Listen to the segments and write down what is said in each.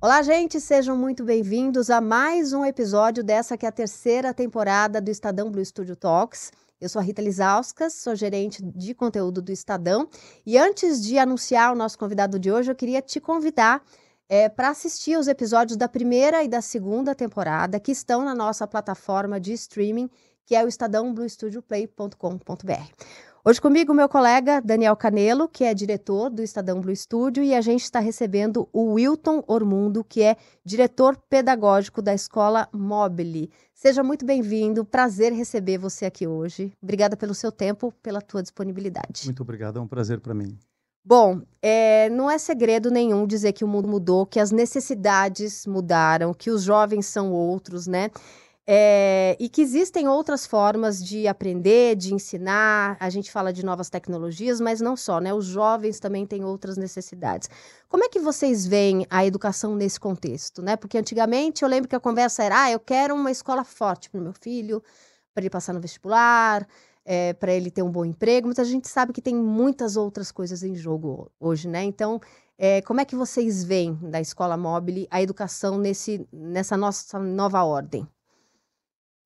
Olá, gente, sejam muito bem-vindos a mais um episódio dessa que é a terceira temporada do Estadão Blue Studio Talks. Eu sou a Rita Lizauskas, sou gerente de conteúdo do Estadão. E antes de anunciar o nosso convidado de hoje, eu queria te convidar é, para assistir os episódios da primeira e da segunda temporada que estão na nossa plataforma de streaming, que é o estadãobluestudioplay.com.br. Hoje comigo meu colega Daniel Canelo, que é diretor do Estadão Blue Studio, e a gente está recebendo o Wilton Ormundo, que é diretor pedagógico da Escola Mobile. Seja muito bem-vindo, prazer receber você aqui hoje. Obrigada pelo seu tempo, pela tua disponibilidade. Muito obrigado, é um prazer para mim. Bom, é, não é segredo nenhum dizer que o mundo mudou, que as necessidades mudaram, que os jovens são outros, né? É, e que existem outras formas de aprender, de ensinar. A gente fala de novas tecnologias, mas não só, né? Os jovens também têm outras necessidades. Como é que vocês veem a educação nesse contexto, né? Porque antigamente eu lembro que a conversa era: ah, eu quero uma escola forte para o meu filho, para ele passar no vestibular, é, para ele ter um bom emprego, mas a gente sabe que tem muitas outras coisas em jogo hoje, né? Então, é, como é que vocês veem da escola móvel a educação nesse, nessa nossa nova ordem?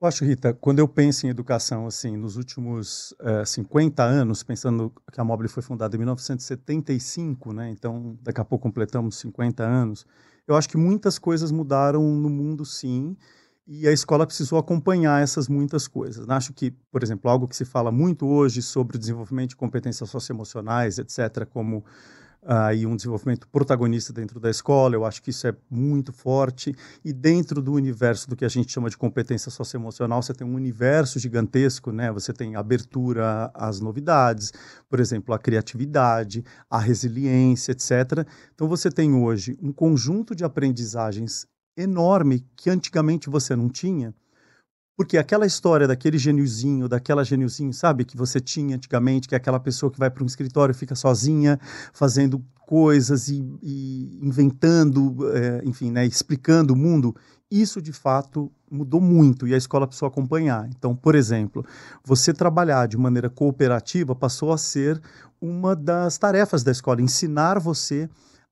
Eu acho, Rita, quando eu penso em educação, assim, nos últimos uh, eh, 50 anos, pensando que a Mobile foi fundada em 1975, né? Então, daqui a pouco completamos 50 anos. Eu acho que muitas coisas mudaram no mundo, sim, e a escola precisou acompanhar essas muitas coisas. Acho que, por exemplo, algo que se fala muito hoje sobre o desenvolvimento de competências socioemocionais, etc., como aí um desenvolvimento protagonista dentro da escola. Eu acho que isso é muito forte. E dentro do universo do que a gente chama de competência socioemocional, você tem um universo gigantesco, né? Você tem abertura às novidades, por exemplo, a criatividade, a resiliência, etc. Então você tem hoje um conjunto de aprendizagens enorme que antigamente você não tinha porque aquela história daquele geniozinho, daquela geniozinho, sabe, que você tinha antigamente, que é aquela pessoa que vai para um escritório fica sozinha, fazendo coisas e, e inventando, é, enfim, né, explicando o mundo, isso de fato mudou muito e a escola precisou acompanhar. Então, por exemplo, você trabalhar de maneira cooperativa passou a ser uma das tarefas da escola, ensinar você a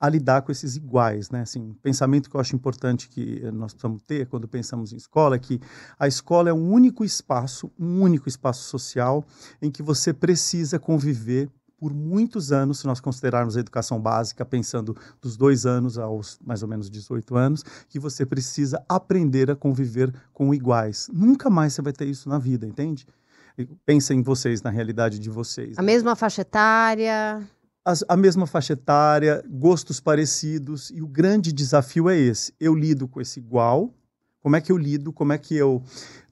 lidar com esses iguais, né? Assim, pensamento que eu acho importante que nós precisamos ter quando pensamos em escola é que a escola é um único espaço, um único espaço social em que você precisa conviver por muitos anos, se nós considerarmos a educação básica, pensando dos dois anos aos mais ou menos 18 anos, que você precisa aprender a conviver com iguais. Nunca mais você vai ter isso na vida, entende? Pensa em vocês, na realidade de vocês. A mesma faixa etária a mesma faixa etária, gostos parecidos, e o grande desafio é esse. Eu lido com esse igual, como é que eu lido, como é que eu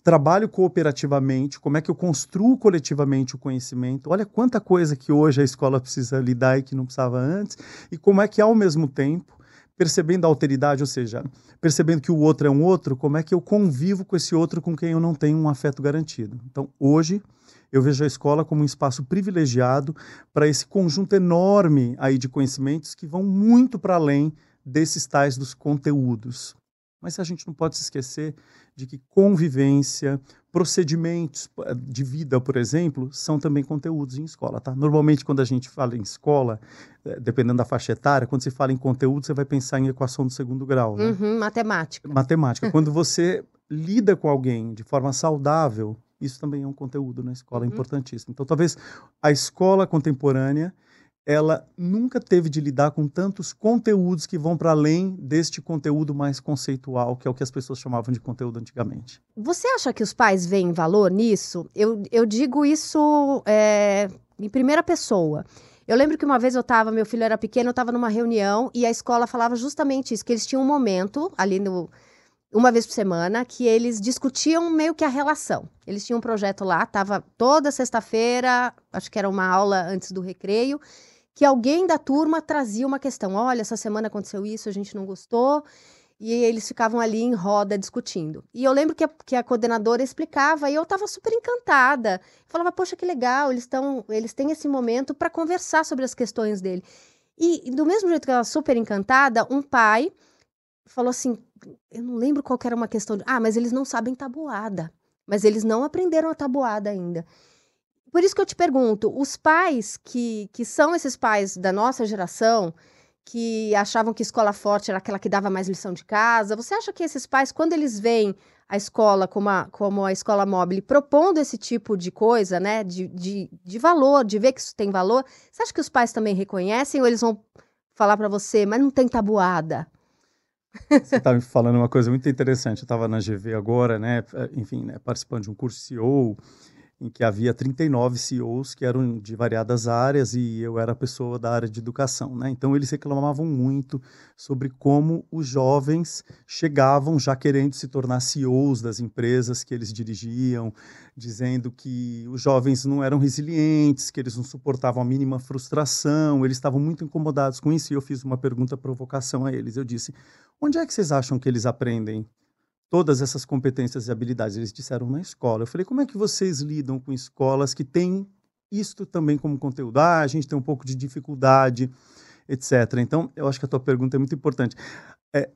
trabalho cooperativamente, como é que eu construo coletivamente o conhecimento. Olha quanta coisa que hoje a escola precisa lidar e que não precisava antes, e como é que, ao mesmo tempo, percebendo a alteridade, ou seja, percebendo que o outro é um outro, como é que eu convivo com esse outro com quem eu não tenho um afeto garantido. Então, hoje, eu vejo a escola como um espaço privilegiado para esse conjunto enorme aí de conhecimentos que vão muito para além desses tais dos conteúdos. Mas a gente não pode se esquecer de que convivência, procedimentos eh, de vida, por exemplo, são também conteúdos em escola, tá? Normalmente quando a gente fala em escola, eh, dependendo da faixa etária, quando se fala em conteúdo, você vai pensar em equação do segundo grau, né? Uhum, matemática. Matemática. quando você lida com alguém de forma saudável, isso também é um conteúdo na escola uhum. importantíssimo. Então, talvez a escola contemporânea ela nunca teve de lidar com tantos conteúdos que vão para além deste conteúdo mais conceitual, que é o que as pessoas chamavam de conteúdo antigamente. Você acha que os pais veem valor nisso? Eu, eu digo isso é, em primeira pessoa. Eu lembro que uma vez eu estava, meu filho era pequeno, eu estava numa reunião e a escola falava justamente isso, que eles tinham um momento ali no uma vez por semana, que eles discutiam meio que a relação. Eles tinham um projeto lá, tava toda sexta-feira, acho que era uma aula antes do recreio, que alguém da turma trazia uma questão. Olha, essa semana aconteceu isso, a gente não gostou. E eles ficavam ali em roda discutindo. E eu lembro que a, que a coordenadora explicava e eu estava super encantada. falava, poxa, que legal, eles, tão, eles têm esse momento para conversar sobre as questões dele. E, do mesmo jeito que ela super encantada, um pai falou assim: eu não lembro qual era uma questão de. Ah, mas eles não sabem tabuada. Mas eles não aprenderam a tabuada ainda. Por isso que eu te pergunto: os pais que, que são esses pais da nossa geração, que achavam que escola forte era aquela que dava mais lição de casa. Você acha que esses pais, quando eles veem a escola como a, como a escola móvel propondo esse tipo de coisa, né, de, de, de valor, de ver que isso tem valor, você acha que os pais também reconhecem ou eles vão falar para você, mas não tem tabuada? Você está me falando uma coisa muito interessante. Eu estava na GV agora, né, enfim, né, participando de um curso CEO em que havia 39 CEOs que eram de variadas áreas e eu era pessoa da área de educação, né? Então eles reclamavam muito sobre como os jovens chegavam já querendo se tornar CEOs das empresas que eles dirigiam, dizendo que os jovens não eram resilientes, que eles não suportavam a mínima frustração, eles estavam muito incomodados com isso e eu fiz uma pergunta provocação a eles. Eu disse: "Onde é que vocês acham que eles aprendem todas essas competências e habilidades. Eles disseram na escola. Eu falei, como é que vocês lidam com escolas que têm isto também como conteúdo? Ah, a gente tem um pouco de dificuldade, etc. Então, eu acho que a tua pergunta é muito importante. É,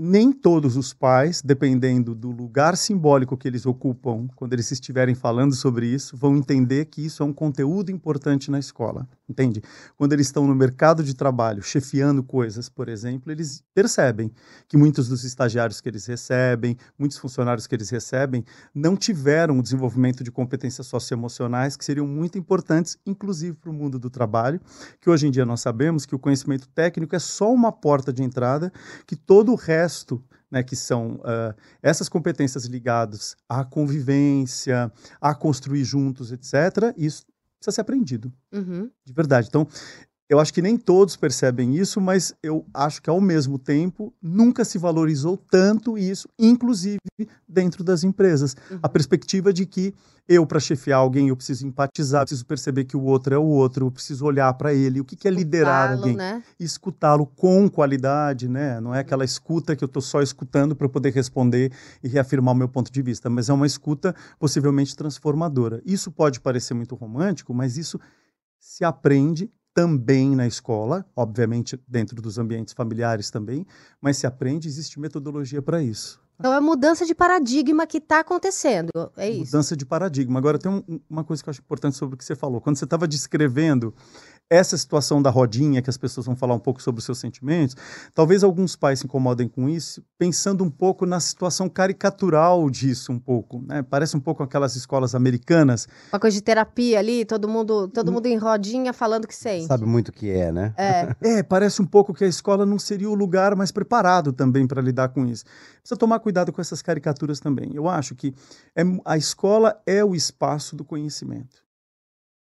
nem todos os pais, dependendo do lugar simbólico que eles ocupam, quando eles estiverem falando sobre isso, vão entender que isso é um conteúdo importante na escola, entende? Quando eles estão no mercado de trabalho, chefiando coisas, por exemplo, eles percebem que muitos dos estagiários que eles recebem, muitos funcionários que eles recebem, não tiveram o desenvolvimento de competências socioemocionais que seriam muito importantes, inclusive para o mundo do trabalho, que hoje em dia nós sabemos que o conhecimento técnico é só uma porta de entrada, que todo o resto resto, né, que são uh, essas competências ligadas à convivência, a construir juntos, etc., isso precisa ser aprendido. Uhum. De verdade. Então, eu acho que nem todos percebem isso, mas eu acho que ao mesmo tempo nunca se valorizou tanto isso, inclusive dentro das empresas. Uhum. A perspectiva de que eu, para chefiar alguém, eu preciso empatizar, preciso perceber que o outro é o outro, eu preciso olhar para ele. O que, que é liderar alguém? Né? Escutá-lo com qualidade, né? Não é aquela escuta que eu estou só escutando para poder responder e reafirmar o meu ponto de vista, mas é uma escuta possivelmente transformadora. Isso pode parecer muito romântico, mas isso se aprende também na escola, obviamente dentro dos ambientes familiares também, mas se aprende, existe metodologia para isso. Então é mudança de paradigma que está acontecendo, é isso. Mudança de paradigma. Agora tem um, uma coisa que eu acho importante sobre o que você falou. Quando você estava descrevendo essa situação da rodinha, que as pessoas vão falar um pouco sobre os seus sentimentos, talvez alguns pais se incomodem com isso, pensando um pouco na situação caricatural disso um pouco, né? Parece um pouco aquelas escolas americanas. Uma coisa de terapia ali, todo mundo, todo mundo em rodinha falando que sente. Sabe muito o que é, né? É. é, parece um pouco que a escola não seria o lugar mais preparado também para lidar com isso. Precisa tomar cuidado com essas caricaturas também. Eu acho que é, a escola é o espaço do conhecimento.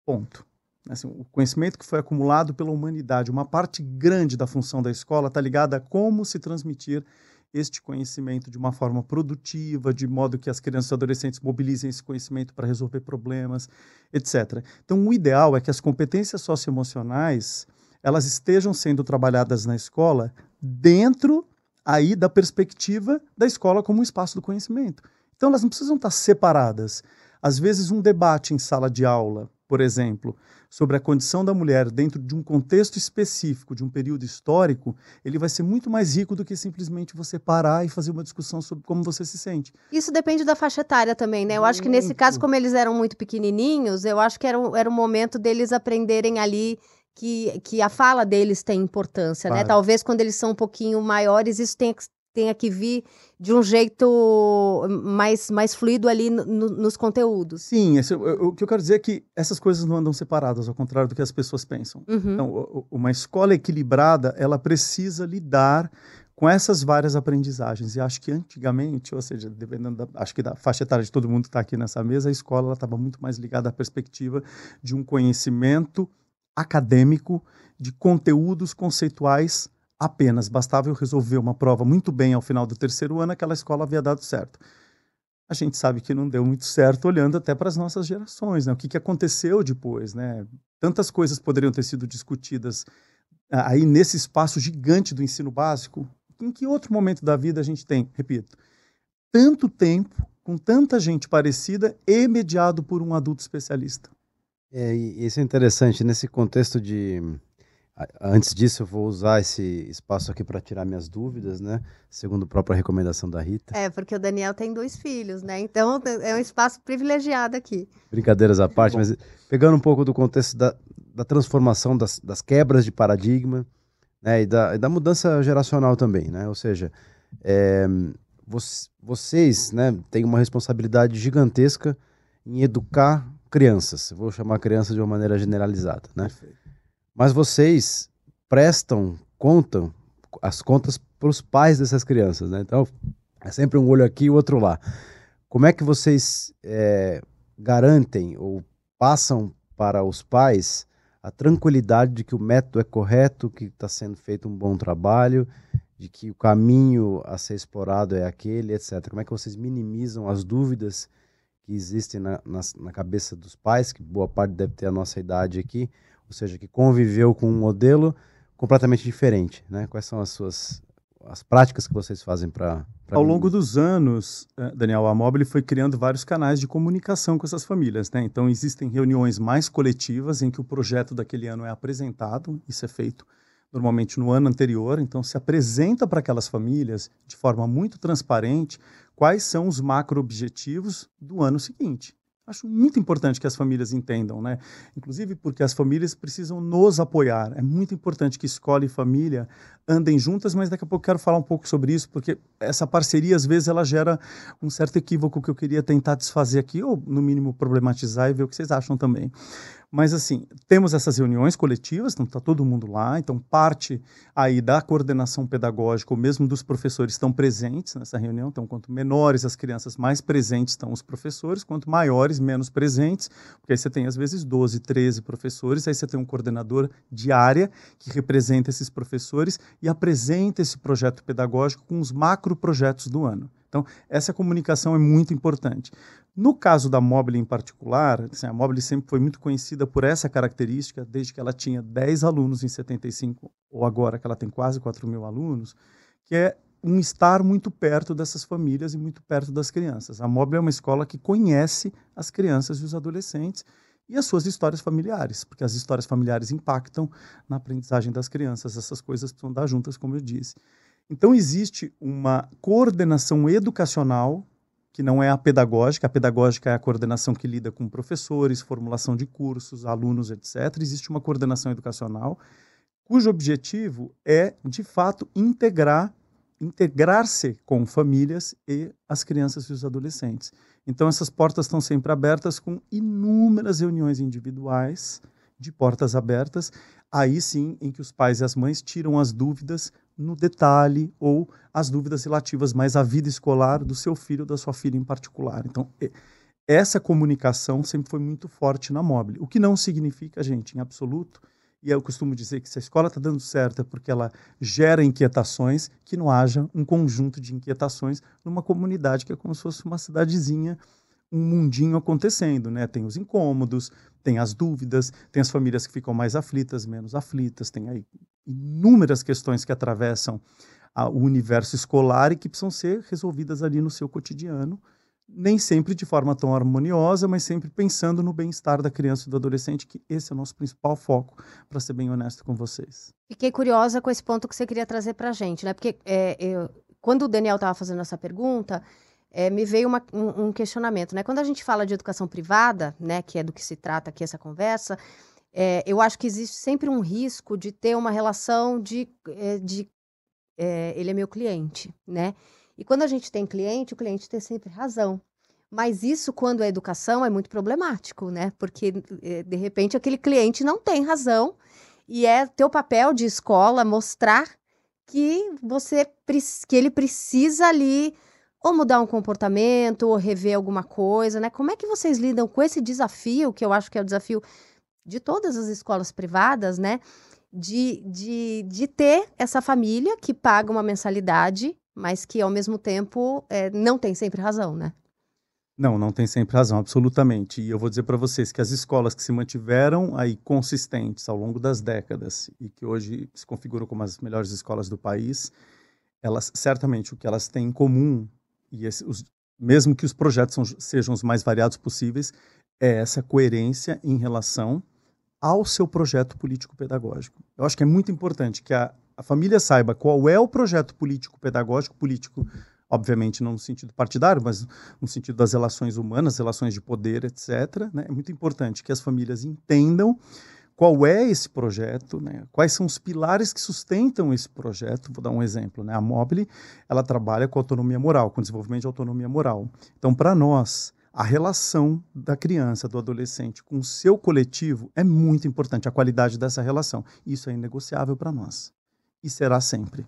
Ponto. Assim, o conhecimento que foi acumulado pela humanidade, uma parte grande da função da escola está ligada a como se transmitir este conhecimento de uma forma produtiva, de modo que as crianças e adolescentes mobilizem esse conhecimento para resolver problemas, etc. Então, o ideal é que as competências socioemocionais elas estejam sendo trabalhadas na escola dentro aí da perspectiva da escola como um espaço do conhecimento. Então, elas não precisam estar separadas. Às vezes, um debate em sala de aula, por exemplo, sobre a condição da mulher dentro de um contexto específico, de um período histórico, ele vai ser muito mais rico do que simplesmente você parar e fazer uma discussão sobre como você se sente. Isso depende da faixa etária também, né? Eu muito. acho que nesse caso, como eles eram muito pequenininhos, eu acho que era, era um momento deles aprenderem ali que, que a fala deles tem importância, né? claro. né? Talvez quando eles são um pouquinho maiores, isso tenha que tenha que vir de um jeito mais, mais fluido ali no, no, nos conteúdos. Sim, esse, o, o, que eu quero dizer é que essas coisas não andam separadas, ao contrário do que as pessoas pensam. Uhum. Então, uma escola equilibrada, ela precisa lidar com essas várias aprendizagens. E acho que antigamente, ou seja, dependendo da, acho que da faixa etária de todo mundo que está aqui nessa mesa, a escola estava muito mais ligada à perspectiva de um conhecimento acadêmico, de conteúdos conceituais apenas. Bastava eu resolver uma prova muito bem ao final do terceiro ano, aquela escola havia dado certo. A gente sabe que não deu muito certo olhando até para as nossas gerações, né? O que, que aconteceu depois, né? Tantas coisas poderiam ter sido discutidas ah, aí nesse espaço gigante do ensino básico. Em que outro momento da vida a gente tem, repito, tanto tempo com tanta gente parecida e mediado por um adulto especialista? É, isso é interessante nesse contexto de Antes disso, eu vou usar esse espaço aqui para tirar minhas dúvidas, né? Segundo a própria recomendação da Rita. É, porque o Daniel tem dois filhos, né? Então é um espaço privilegiado aqui. Brincadeiras à parte, mas pegando um pouco do contexto da, da transformação, das, das quebras de paradigma, né, e, da, e da mudança geracional também, né? Ou seja, é, vocês né, têm uma responsabilidade gigantesca em educar crianças. vou chamar crianças de uma maneira generalizada, né? Mas vocês prestam conta, as contas para os pais dessas crianças, né? Então, é sempre um olho aqui e o outro lá. Como é que vocês é, garantem ou passam para os pais a tranquilidade de que o método é correto, que está sendo feito um bom trabalho, de que o caminho a ser explorado é aquele, etc. Como é que vocês minimizam as dúvidas que existem na, na, na, cabeça dos pais, que boa parte deve ter a nossa idade aqui, ou seja, que conviveu com um modelo completamente diferente, né? Quais são as suas as práticas que vocês fazem para ao longo dos anos, eh, Daniel, a Mobile foi criando vários canais de comunicação com essas famílias, né? Então existem reuniões mais coletivas em que o projeto daquele ano é apresentado, isso é feito normalmente no ano anterior, então se apresenta para aquelas famílias de forma muito transparente quais são os macro-objetivos do ano seguinte. Acho muito importante que as famílias entendam, né? Inclusive porque as famílias precisam nos apoiar. É muito importante que escola e família andem juntas, mas daqui a pouco quero falar um pouco sobre isso, porque essa parceria às vezes ela gera um certo equívoco que eu queria tentar desfazer aqui, ou no mínimo problematizar e ver o que vocês acham também. Mas, assim, temos essas reuniões coletivas, então está todo mundo lá, então parte aí da coordenação pedagógica, ou mesmo dos professores estão presentes nessa reunião. Então, quanto menores as crianças, mais presentes estão os professores, quanto maiores, menos presentes, porque aí você tem, às vezes, 12, 13 professores, aí você tem um coordenador de área que representa esses professores e apresenta esse projeto pedagógico com os macro projetos do ano. Então, essa comunicação é muito importante. No caso da Mobile em particular, assim, a Mobile sempre foi muito conhecida por essa característica, desde que ela tinha 10 alunos em 75, ou agora que ela tem quase 4 mil alunos, que é um estar muito perto dessas famílias e muito perto das crianças. A Mobile é uma escola que conhece as crianças e os adolescentes e as suas histórias familiares, porque as histórias familiares impactam na aprendizagem das crianças. Essas coisas precisam dar juntas, como eu disse. Então, existe uma coordenação educacional, que não é a pedagógica, a pedagógica é a coordenação que lida com professores, formulação de cursos, alunos, etc. Existe uma coordenação educacional, cujo objetivo é, de fato, integrar integrar-se com famílias e as crianças e os adolescentes. Então essas portas estão sempre abertas com inúmeras reuniões individuais de portas abertas, aí sim em que os pais e as mães tiram as dúvidas no detalhe ou as dúvidas relativas mais à vida escolar do seu filho ou da sua filha em particular. Então, essa comunicação sempre foi muito forte na Mobile, o que não significa, gente, em absoluto, e eu costumo dizer que se a escola está dando certo é porque ela gera inquietações, que não haja um conjunto de inquietações numa comunidade que é como se fosse uma cidadezinha um mundinho acontecendo, né? Tem os incômodos, tem as dúvidas, tem as famílias que ficam mais aflitas, menos aflitas, tem aí inúmeras questões que atravessam a, o universo escolar e que precisam ser resolvidas ali no seu cotidiano, nem sempre de forma tão harmoniosa, mas sempre pensando no bem-estar da criança e do adolescente, que esse é o nosso principal foco, para ser bem honesto com vocês. Fiquei curiosa com esse ponto que você queria trazer para a gente, né? Porque é, eu, quando o Daniel estava fazendo essa pergunta, é, me veio uma, um, um, questionamento, né? Quando a gente fala de educação privada, né, que é do que se trata aqui essa conversa, é, eu acho que existe sempre um risco de ter uma relação de, é, de é, ele é meu cliente, né? E quando a gente tem cliente, o cliente tem sempre razão. Mas isso, quando é educação, é muito problemático, né? Porque, é, de repente, aquele cliente não tem razão e é teu papel de escola mostrar que você que ele precisa ali ou mudar um comportamento, ou rever alguma coisa, né? Como é que vocês lidam com esse desafio, que eu acho que é o desafio de todas as escolas privadas, né? De, de, de ter essa família que paga uma mensalidade, mas que ao mesmo tempo é, não tem sempre razão, né? Não, não tem sempre razão, absolutamente. E eu vou dizer para vocês que as escolas que se mantiveram aí consistentes ao longo das décadas e que hoje se configuram como as melhores escolas do país, elas certamente o que elas têm em comum e esse, os, mesmo que os projetos são, sejam os mais variados possíveis, é essa coerência em relação ao seu projeto político-pedagógico. Eu acho que é muito importante que a, a família saiba qual é o projeto político-pedagógico, político, obviamente não no sentido partidário, mas no sentido das relações humanas, relações de poder, etc. Né? É muito importante que as famílias entendam qual é esse projeto, né? quais são os pilares que sustentam esse projeto. Vou dar um exemplo. Né? A Mobile ela trabalha com autonomia moral, com desenvolvimento de autonomia moral. Então, para nós, a relação da criança, do adolescente com o seu coletivo é muito importante, a qualidade dessa relação. Isso é inegociável para nós. E será sempre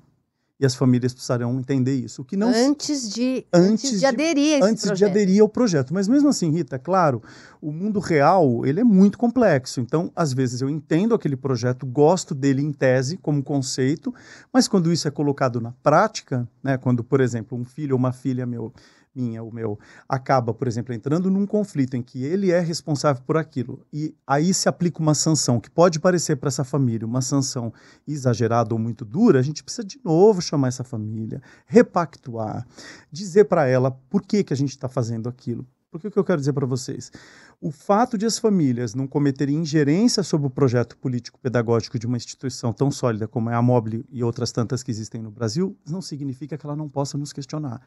e as famílias precisarão entender isso. O que não antes de antes, antes de, de aderir a esse antes projeto. de aderir ao projeto. Mas mesmo assim, Rita, claro, o mundo real ele é muito complexo. Então, às vezes eu entendo aquele projeto, gosto dele em tese como conceito, mas quando isso é colocado na prática, né, quando por exemplo um filho ou uma filha meu minha, o meu, acaba, por exemplo, entrando num conflito em que ele é responsável por aquilo, e aí se aplica uma sanção que pode parecer para essa família uma sanção exagerada ou muito dura, a gente precisa de novo chamar essa família, repactuar, dizer para ela por que, que a gente está fazendo aquilo. Porque o que eu quero dizer para vocês? O fato de as famílias não cometerem ingerência sobre o projeto político-pedagógico de uma instituição tão sólida como é a Mobile e outras tantas que existem no Brasil, não significa que ela não possa nos questionar.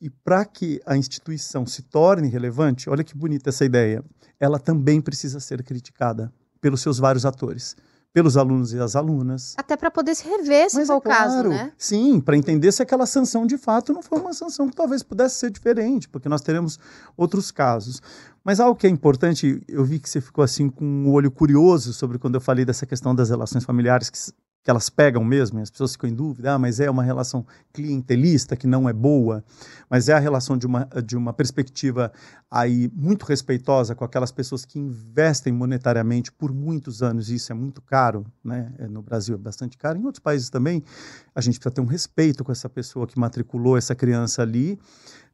E para que a instituição se torne relevante, olha que bonita essa ideia, ela também precisa ser criticada pelos seus vários atores pelos alunos e as alunas. Até para poder se rever, se Mas for é o claro, caso, né? Sim, para entender se aquela sanção de fato não foi uma sanção que talvez pudesse ser diferente, porque nós teremos outros casos. Mas algo que é importante, eu vi que você ficou assim com um olho curioso sobre quando eu falei dessa questão das relações familiares, que que elas pegam mesmo, e as pessoas ficam em dúvida, ah, mas é uma relação clientelista que não é boa, mas é a relação de uma, de uma perspectiva aí muito respeitosa com aquelas pessoas que investem monetariamente por muitos anos, e isso é muito caro, né? É, no Brasil é bastante caro, em outros países também, a gente precisa ter um respeito com essa pessoa que matriculou essa criança ali,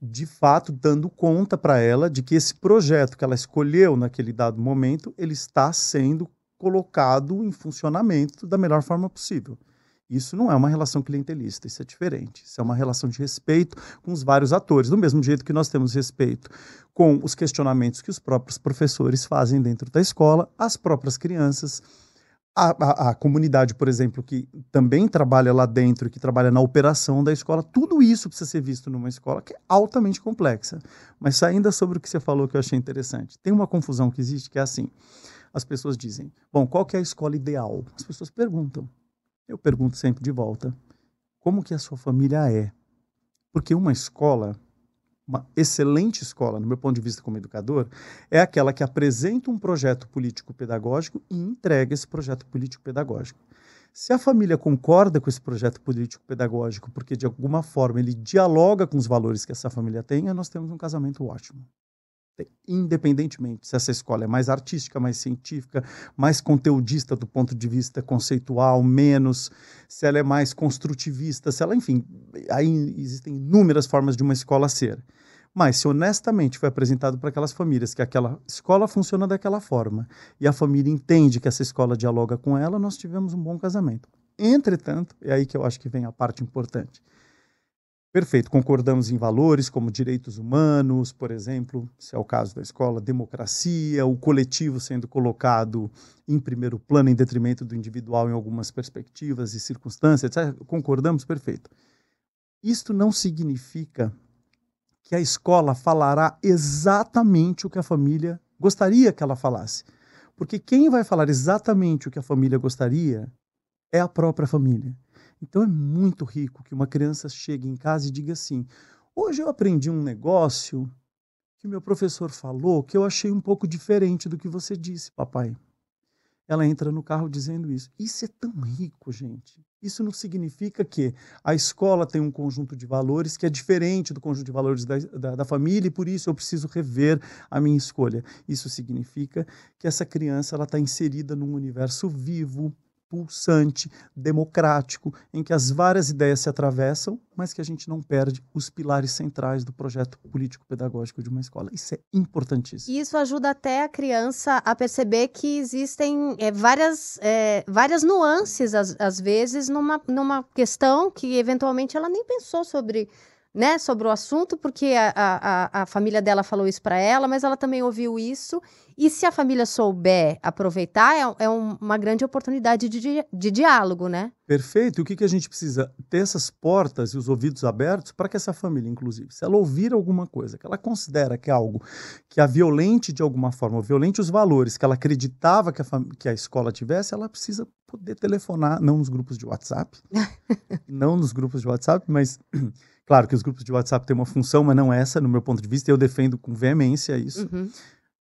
de fato dando conta para ela de que esse projeto que ela escolheu naquele dado momento, ele está sendo colocado em funcionamento da melhor forma possível. Isso não é uma relação clientelista, isso é diferente. Isso é uma relação de respeito com os vários atores, do mesmo jeito que nós temos respeito com os questionamentos que os próprios professores fazem dentro da escola, as próprias crianças, a, a, a comunidade, por exemplo, que também trabalha lá dentro, que trabalha na operação da escola. Tudo isso precisa ser visto numa escola que é altamente complexa. Mas ainda sobre o que você falou que eu achei interessante, tem uma confusão que existe que é assim as pessoas dizem: bom, qual que é a escola ideal? As pessoas perguntam. Eu pergunto sempre de volta: como que a sua família é? Porque uma escola, uma excelente escola, no meu ponto de vista como educador, é aquela que apresenta um projeto político-pedagógico e entrega esse projeto político-pedagógico. Se a família concorda com esse projeto político-pedagógico, porque de alguma forma ele dialoga com os valores que essa família tem, nós temos um casamento ótimo independentemente se essa escola é mais artística, mais científica, mais conteudista do ponto de vista conceitual, menos, se ela é mais construtivista, se ela, enfim, aí existem inúmeras formas de uma escola ser. Mas se honestamente foi apresentado para aquelas famílias que aquela escola funciona daquela forma e a família entende que essa escola dialoga com ela, nós tivemos um bom casamento. Entretanto, é aí que eu acho que vem a parte importante Perfeito, concordamos em valores como direitos humanos, por exemplo, se é o caso da escola, democracia, o coletivo sendo colocado em primeiro plano em detrimento do individual em algumas perspectivas e circunstâncias, etc. Concordamos, perfeito. Isto não significa que a escola falará exatamente o que a família gostaria que ela falasse. Porque quem vai falar exatamente o que a família gostaria é a própria família. Então é muito rico que uma criança chegue em casa e diga assim: hoje eu aprendi um negócio que meu professor falou que eu achei um pouco diferente do que você disse, papai. Ela entra no carro dizendo isso. Isso é tão rico, gente. Isso não significa que a escola tem um conjunto de valores que é diferente do conjunto de valores da, da, da, família e por isso eu preciso rever a minha escolha. Isso significa que essa criança está inserida num universo vivo, pulsante, democrático, em que as várias ideias se atravessam, mas que a gente não perde os pilares centrais do projeto político-pedagógico de uma escola. Isso é importantíssimo. Isso ajuda até a criança a perceber que existem é, várias, é, várias nuances, às, às vezes, numa, numa questão que eventualmente ela nem pensou sobre né, sobre o assunto, porque a, a, a família dela falou isso para ela, mas ela também ouviu isso. E se a família souber aproveitar, é, é uma grande oportunidade de, de diálogo, né? Perfeito. E o que, que a gente precisa? Ter essas portas e os ouvidos abertos para que essa família, inclusive, se ela ouvir alguma coisa que ela considera que é algo que a violente de alguma forma, violente os valores que ela acreditava que a, que a escola tivesse, ela precisa poder telefonar, não nos grupos de WhatsApp, não nos grupos de WhatsApp, mas Claro que os grupos de WhatsApp têm uma função, mas não essa, no meu ponto de vista, eu defendo com veemência isso. Uhum.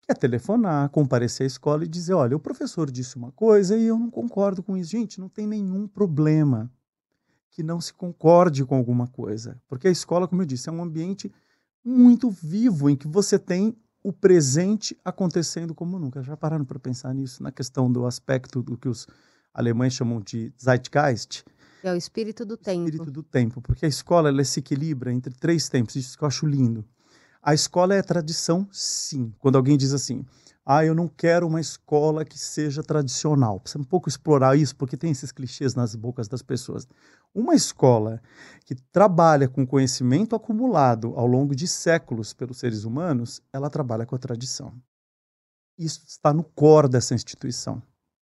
Que é telefonar, comparecer à escola e dizer: olha, o professor disse uma coisa e eu não concordo com isso. Gente, não tem nenhum problema que não se concorde com alguma coisa. Porque a escola, como eu disse, é um ambiente muito vivo em que você tem o presente acontecendo como nunca. Já pararam para pensar nisso, na questão do aspecto do que os alemães chamam de Zeitgeist? É o espírito do tempo. Espírito do tempo, porque a escola ela se equilibra entre três tempos, isso que eu acho lindo. A escola é tradição, sim. Quando alguém diz assim, ah, eu não quero uma escola que seja tradicional. Precisa um pouco explorar isso, porque tem esses clichês nas bocas das pessoas. Uma escola que trabalha com conhecimento acumulado ao longo de séculos pelos seres humanos, ela trabalha com a tradição. Isso está no core dessa instituição.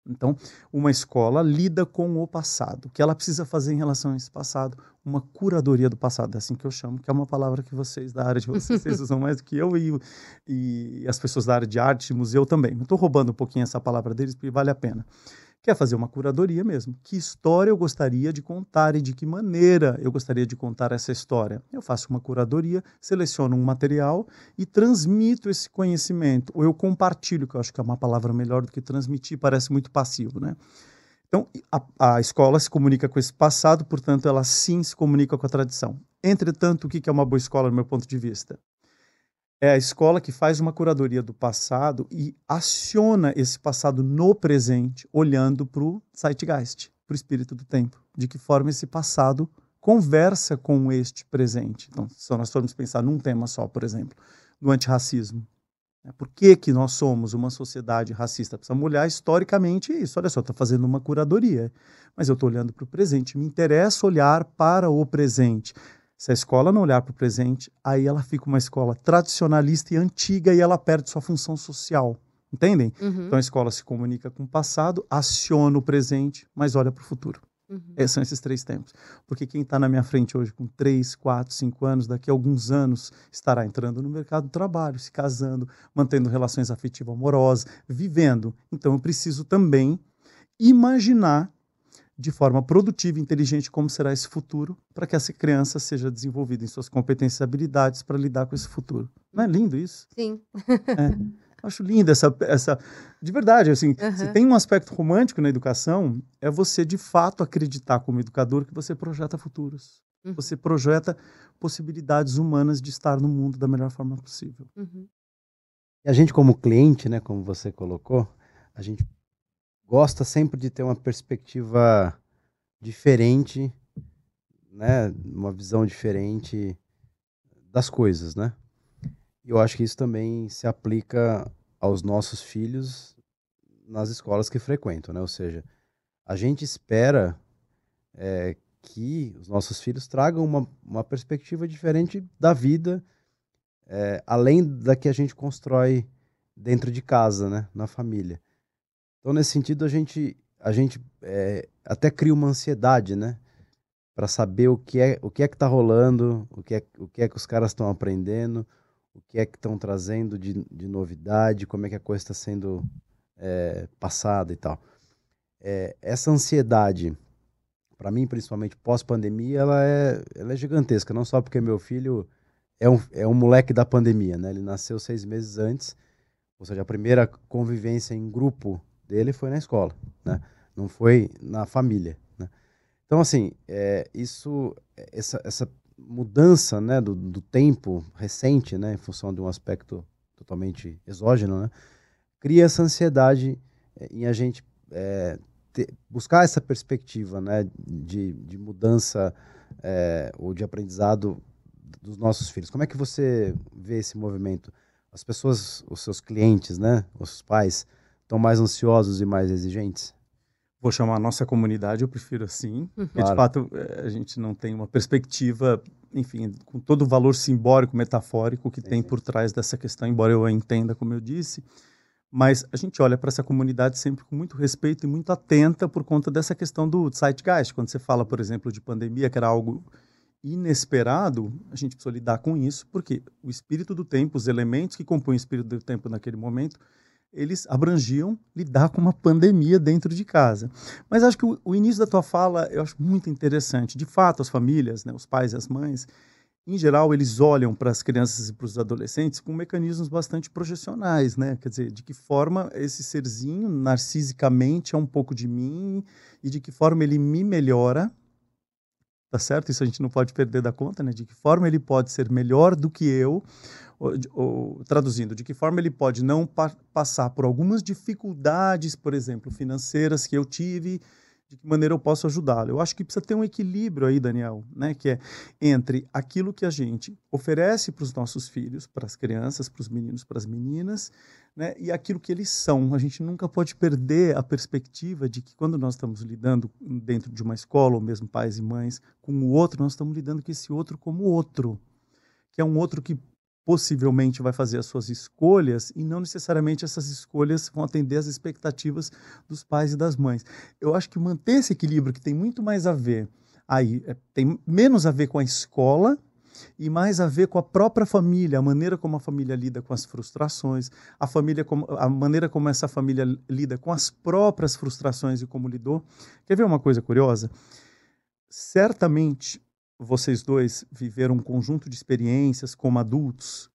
Então, uma escola lida com o passado. O que ela precisa fazer em relação a esse passado? Uma curadoria do passado, é assim que eu chamo, que é uma palavra que vocês da área de vocês, vocês usam mais do que eu e, e as pessoas da área de arte museu também. Estou roubando um pouquinho essa palavra deles porque vale a pena quer fazer uma curadoria mesmo. Que história eu gostaria de contar e de que maneira eu gostaria de contar essa história? Eu faço uma curadoria, seleciono um material e transmito esse conhecimento, ou eu compartilho, que eu acho que é uma palavra melhor do que transmitir, parece muito passivo, né? Então, a, a escola se comunica com esse passado, portanto, ela sim se comunica com a tradição. Entretanto, o que é uma boa escola, do meu ponto de vista? É a escola que faz uma curadoria do passado e aciona esse passado no presente, olhando para o Zeitgeist, para o espírito do tempo. De que forma esse passado conversa com este presente. Então, se nós formos pensar num tema só, por exemplo, no antirracismo. Né, por que, que nós somos uma sociedade racista? Precisa olhar historicamente isso. Olha só, está fazendo uma curadoria. Mas eu estou olhando para o presente. Me interessa olhar para o presente. Se a escola não olhar para o presente, aí ela fica uma escola tradicionalista e antiga e ela perde sua função social. Entendem? Uhum. Então a escola se comunica com o passado, aciona o presente, mas olha para o futuro. Uhum. Esses são esses três tempos. Porque quem está na minha frente hoje com três, quatro, cinco anos, daqui a alguns anos estará entrando no mercado do trabalho, se casando, mantendo relações afetivas amorosas, vivendo. Então eu preciso também imaginar de forma produtiva e inteligente como será esse futuro, para que essa criança seja desenvolvida em suas competências e habilidades para lidar com esse futuro. Não é lindo isso? Sim. É. Acho linda essa, essa. De verdade, assim, uhum. se tem um aspecto romântico na educação, é você de fato acreditar como educador que você projeta futuros. Uhum. Você projeta possibilidades humanas de estar no mundo da melhor forma possível. Uhum. E a gente, como cliente, né, como você colocou, a gente gosta sempre de ter uma perspectiva diferente, né, uma visão diferente das coisas, né? E eu acho que isso também se aplica aos nossos filhos nas escolas que frequentam, né? Ou seja, a gente espera é, que os nossos filhos tragam uma, uma perspectiva diferente da vida, é, além da que a gente constrói dentro de casa, né? Na família. Então, nesse sentido, a gente, a gente é, até cria uma ansiedade, né? Para saber o que é o que é que está rolando, o que é, o que é que os caras estão aprendendo, o que é que estão trazendo de, de novidade, como é que a coisa está sendo é, passada e tal. É, essa ansiedade, para mim, principalmente pós-pandemia, ela é, ela é gigantesca. Não só porque meu filho é um, é um moleque da pandemia, né? Ele nasceu seis meses antes, ou seja, a primeira convivência em grupo dele foi na escola, né? Não foi na família, né? Então, assim, é, isso, essa, essa mudança, né, do, do tempo recente, né, em função de um aspecto totalmente exógeno, né, cria essa ansiedade é, em a gente é, ter, buscar essa perspectiva, né, de, de mudança é, ou de aprendizado dos nossos filhos. Como é que você vê esse movimento? As pessoas, os seus clientes, né, os pais, estão mais ansiosos e mais exigentes? vou chamar a nossa comunidade, eu prefiro assim. Uhum. Porque, de fato, é, a gente não tem uma perspectiva, enfim, com todo o valor simbólico, metafórico que sim, tem sim. por trás dessa questão, embora eu a entenda, como eu disse. Mas a gente olha para essa comunidade sempre com muito respeito e muito atenta por conta dessa questão do zeitgeist. Quando você fala, por exemplo, de pandemia, que era algo inesperado, a gente precisa lidar com isso, porque o espírito do tempo, os elementos que compõem o espírito do tempo naquele momento, eles abrangiam lidar com uma pandemia dentro de casa. Mas acho que o, o, início da tua fala eu acho muito interessante. De fato, as famílias, né, os pais e as mães, em geral, eles olham para as crianças e para os adolescentes com mecanismos bastante projecionais, né? Quer dizer, de que forma esse serzinho narcisicamente é um pouco de mim e de que forma ele me melhora, tá certo? Isso a gente não pode perder da conta, né? De que forma ele pode ser melhor do que eu, ou, ou, traduzindo, de que forma ele pode não pa passar por algumas dificuldades, por exemplo, financeiras que eu tive, de que maneira eu posso ajudá-lo. Eu acho que precisa ter um equilíbrio aí, Daniel, né? Que é entre aquilo que a gente oferece para os nossos filhos, para as crianças, para os meninos, para as meninas, né? E aquilo que eles são. A gente nunca pode perder a perspectiva de que quando nós estamos lidando dentro de uma escola, ou mesmo pais e mães, com o outro, nós estamos lidando com esse outro como outro, que é um outro que possivelmente vai fazer as suas escolhas e não necessariamente essas escolhas vão atender às expectativas dos pais e das mães. Eu acho que manter esse equilíbrio que tem muito mais a ver aí, é, tem menos a ver com a escola e mais a ver com a própria família, a maneira como a família lida com as frustrações, a família como, a maneira como essa família lida com as próprias frustrações e como lidou. Quer ver uma coisa curiosa? Certamente vocês dois viveram um conjunto de experiências como adultos,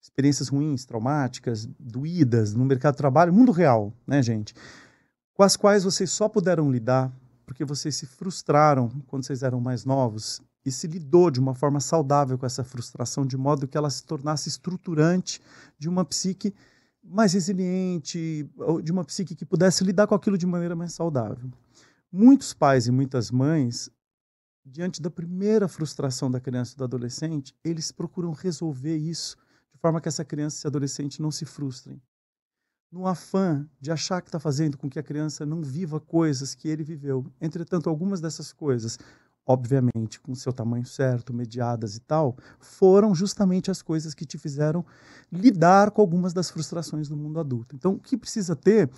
experiências ruins, traumáticas, doídas no mercado de trabalho, mundo real, né, gente? Com as quais vocês só puderam lidar porque vocês se frustraram quando vocês eram mais novos e se lidou de uma forma saudável com essa frustração, de modo que ela se tornasse estruturante de uma psique mais resiliente, de uma psique que pudesse lidar com aquilo de maneira mais saudável. Muitos pais e muitas mães diante da primeira frustração da criança e do adolescente, eles procuram resolver isso de forma que essa criança e adolescente não se frustrem. No afã de achar que está fazendo com que a criança não viva coisas que ele viveu. Entretanto, algumas dessas coisas, obviamente, com seu tamanho certo, mediadas e tal, foram justamente as coisas que te fizeram lidar com algumas das frustrações do mundo adulto. Então, o que precisa ter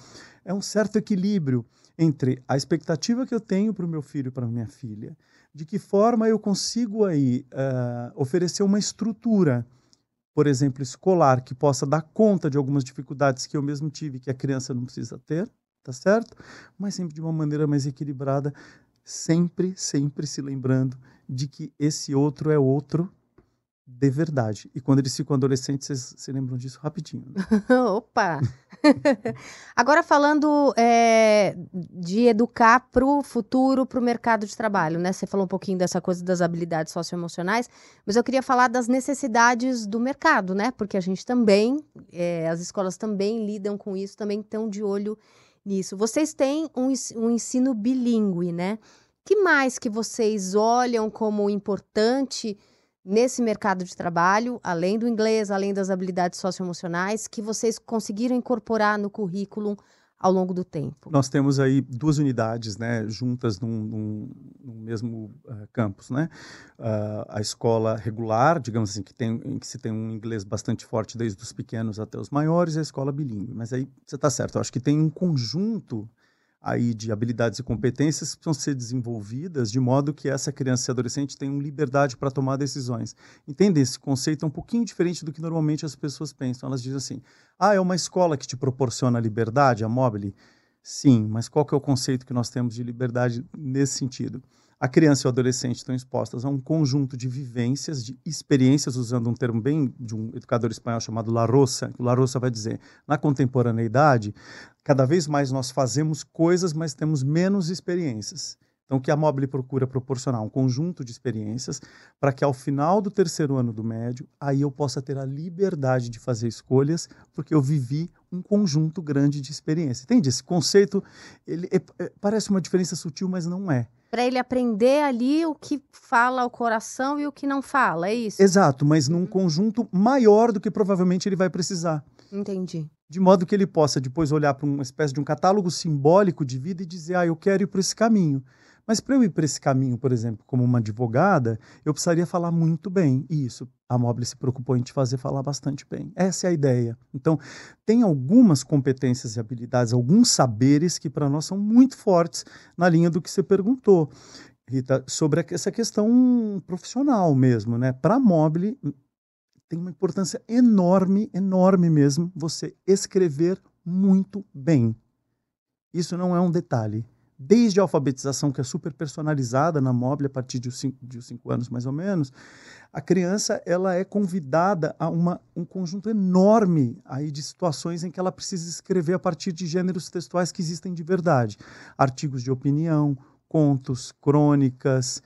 é um certo equilíbrio entre a expectativa que eu tenho para o meu filho e para minha filha de que forma eu consigo aí uh, oferecer uma estrutura, por exemplo, escolar, que possa dar conta de algumas dificuldades que eu mesmo tive, que a criança não precisa ter, tá certo? Mas sempre de uma maneira mais equilibrada, sempre, sempre se lembrando de que esse outro é outro de verdade. E quando eles ficam adolescentes, vocês se lembram disso rapidinho. Né? Opa! Agora falando é, de educar para o futuro, para o mercado de trabalho, né? Você falou um pouquinho dessa coisa das habilidades socioemocionais, mas eu queria falar das necessidades do mercado, né? Porque a gente também, é, as escolas também lidam com isso, também estão de olho nisso. Vocês têm um, um ensino bilíngue, né? que mais que vocês olham como importante nesse mercado de trabalho, além do inglês, além das habilidades socioemocionais, que vocês conseguiram incorporar no currículo ao longo do tempo? Nós temos aí duas unidades, né, juntas num, num, num mesmo uh, campus, né? Uh, a escola regular, digamos assim, que tem em que se tem um inglês bastante forte desde os pequenos até os maiores, e a escola bilíngue. Mas aí você está certo. Eu acho que tem um conjunto aí de habilidades e competências que precisam ser desenvolvidas de modo que essa criança e adolescente tenham liberdade para tomar decisões. Entende? Esse conceito é um pouquinho diferente do que normalmente as pessoas pensam. Elas dizem assim: ah, é uma escola que te proporciona liberdade, a Mobile? Sim, mas qual que é o conceito que nós temos de liberdade nesse sentido? A criança e o adolescente estão expostas a um conjunto de vivências, de experiências, usando um termo bem de um educador espanhol chamado La Rosa. La vai dizer, na contemporaneidade, cada vez mais nós fazemos coisas, mas temos menos experiências. Então, o que a Mobile procura proporcionar? Um conjunto de experiências para que ao final do terceiro ano do médio, aí eu possa ter a liberdade de fazer escolhas, porque eu vivi um conjunto grande de experiência. Entende? Esse conceito ele é, é, parece uma diferença sutil, mas não é. Para ele aprender ali o que fala o coração e o que não fala, é isso? Exato, mas num conjunto maior do que provavelmente ele vai precisar. Entendi. De modo que ele possa depois olhar para uma espécie de um catálogo simbólico de vida e dizer: ah, eu quero ir por esse caminho. Mas para eu ir para esse caminho, por exemplo, como uma advogada, eu precisaria falar muito bem. E isso a Mobile se preocupou em te fazer falar bastante bem. Essa é a ideia. Então, tem algumas competências e habilidades, alguns saberes que para nós são muito fortes na linha do que você perguntou. Rita, sobre essa questão profissional mesmo, né? Para a Mobile, tem uma importância enorme, enorme mesmo, você escrever muito bem. Isso não é um detalhe desde a alfabetização, que é super personalizada na móvel a partir de cinco, de cinco anos mais ou menos, a criança ela é convidada a uma, um conjunto enorme aí de situações em que ela precisa escrever a partir de gêneros textuais que existem de verdade. Artigos de opinião, contos, crônicas,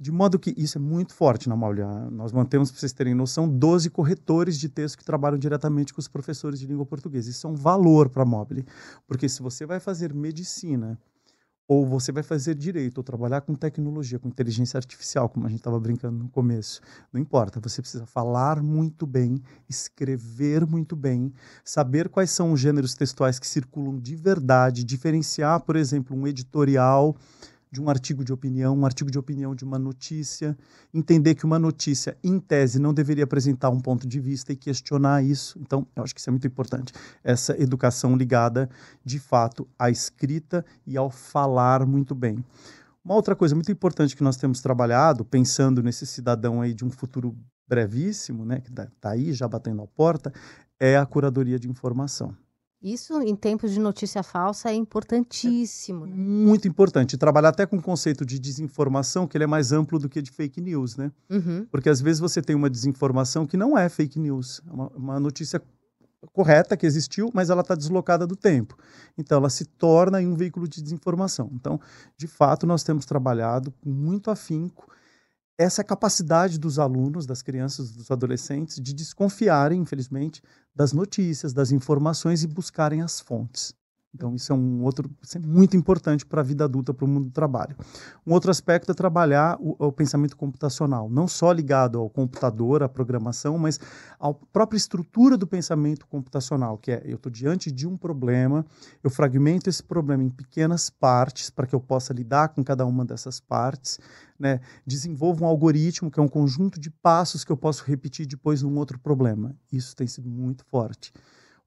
de modo que isso é muito forte na Maule. Nós mantemos, para vocês terem noção, 12 corretores de texto que trabalham diretamente com os professores de língua portuguesa. Isso é um valor para a Mobile, porque se você vai fazer medicina ou você vai fazer direito, ou trabalhar com tecnologia, com inteligência artificial, como a gente estava brincando no começo. Não importa, você precisa falar muito bem, escrever muito bem, saber quais são os gêneros textuais que circulam de verdade, diferenciar, por exemplo, um editorial de um artigo de opinião, um artigo de opinião de uma notícia, entender que uma notícia, em tese, não deveria apresentar um ponto de vista e questionar isso. Então, eu acho que isso é muito importante. Essa educação ligada, de fato, à escrita e ao falar muito bem. Uma outra coisa muito importante que nós temos trabalhado, pensando nesse cidadão aí de um futuro brevíssimo, né, que está tá aí já batendo a porta, é a curadoria de informação. Isso, em tempos de notícia falsa, é importantíssimo. Né? Muito importante. Trabalhar até com o conceito de desinformação, que ele é mais amplo do que de fake news, né? Uhum. Porque às vezes você tem uma desinformação que não é fake news. É uma, uma notícia correta que existiu, mas ela está deslocada do tempo. Então, ela se torna um veículo de desinformação. Então, de fato, nós temos trabalhado com muito afinco essa capacidade dos alunos, das crianças, dos adolescentes, de desconfiarem, infelizmente, das notícias, das informações e buscarem as fontes. Então, isso é um outro, isso é muito importante para a vida adulta, para o mundo do trabalho. Um outro aspecto é trabalhar o, o, pensamento computacional, não só ligado ao computador, à programação, mas à própria estrutura do pensamento computacional, que é eu estou diante de um problema, eu fragmento esse problema em pequenas partes para que eu possa lidar com cada uma dessas partes, né? desenvolvo um algoritmo que é um conjunto de passos que eu posso repetir depois num outro problema. Isso tem sido muito forte.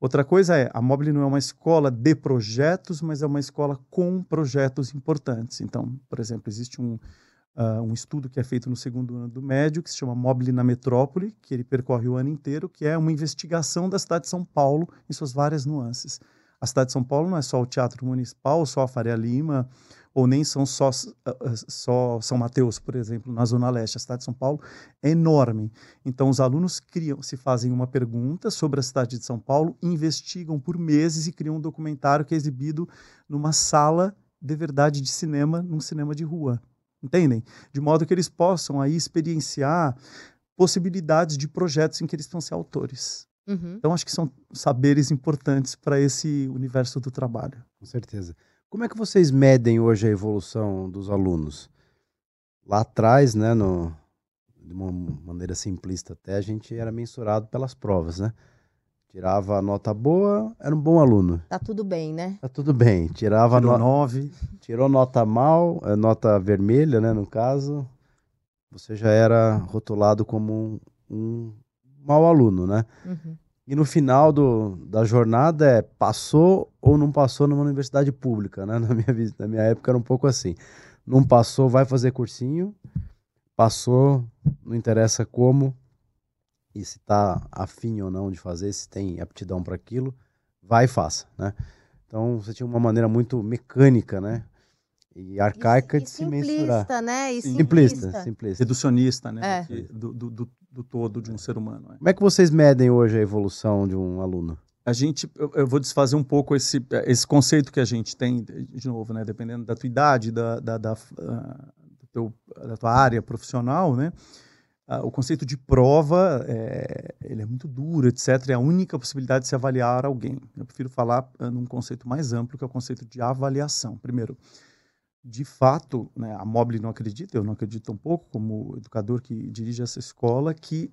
Outra coisa é, a Mobile não é uma escola de projetos, mas é uma escola com projetos importantes. Então, por exemplo, existe um, uh, um estudo que é feito no segundo ano do médio, que se chama Mobile na Metrópole, que ele percorre o ano inteiro, que é uma investigação da cidade de São Paulo em suas várias nuances. A cidade de São Paulo não é só o Teatro Municipal, só a Faria Lima, ou nem são só, ah, ah, só São Mateus, por exemplo, na Zona Leste. A cidade de São Paulo é enorme. Então, os alunos criam, se fazem uma pergunta sobre a cidade de São Paulo, investigam por meses e criam um documentário que é exibido numa sala de verdade de cinema, num cinema de rua. Entendem? De modo que eles possam aí experienciar possibilidades de projetos em que eles vão ser autores. Uhum. Então, acho que são saberes importantes para esse universo do trabalho. Com certeza. Como é que vocês medem hoje a evolução dos alunos? Lá atrás, né, no, de uma maneira simplista até, a gente era mensurado pelas provas, né? Tirava nota boa, era um bom aluno. Tá tudo bem, né? Tá tudo bem. Tirava Tirou no... nove. Tirou nota mal, é, nota vermelha, né, no caso. Você já era rotulado como um, um mau aluno, né? Uhum. E no final do, da jornada é passou ou não passou numa universidade pública, né? Na minha, na minha época era um pouco assim. Não passou, vai fazer cursinho. Passou, não interessa como. E se está afim ou não de fazer, se tem aptidão para aquilo, vai e faça, né? Então você tinha uma maneira muito mecânica, né? E arcaica e, de e se mensurar. Né? E simplista, simplista, simplista. Reducionista, né? É. Do, do, do, do todo de um ser humano. É. Como é que vocês medem hoje a evolução de um aluno? A gente, eu, eu, vou desfazer um pouco esse, esse conceito que a gente tem, de novo, né, dependendo da tua idade, da, da, da, uh, teu, da tua área profissional, né? o conceito de prova é, ele é muito duro, etc. É a única possibilidade de se avaliar alguém. Eu prefiro falar uh, num conceito mais amplo, que é o conceito de avaliação. Primeiro, de fato, né, a Mobile não acredita, eu não acredito um pouco, como educador que dirige essa escola, que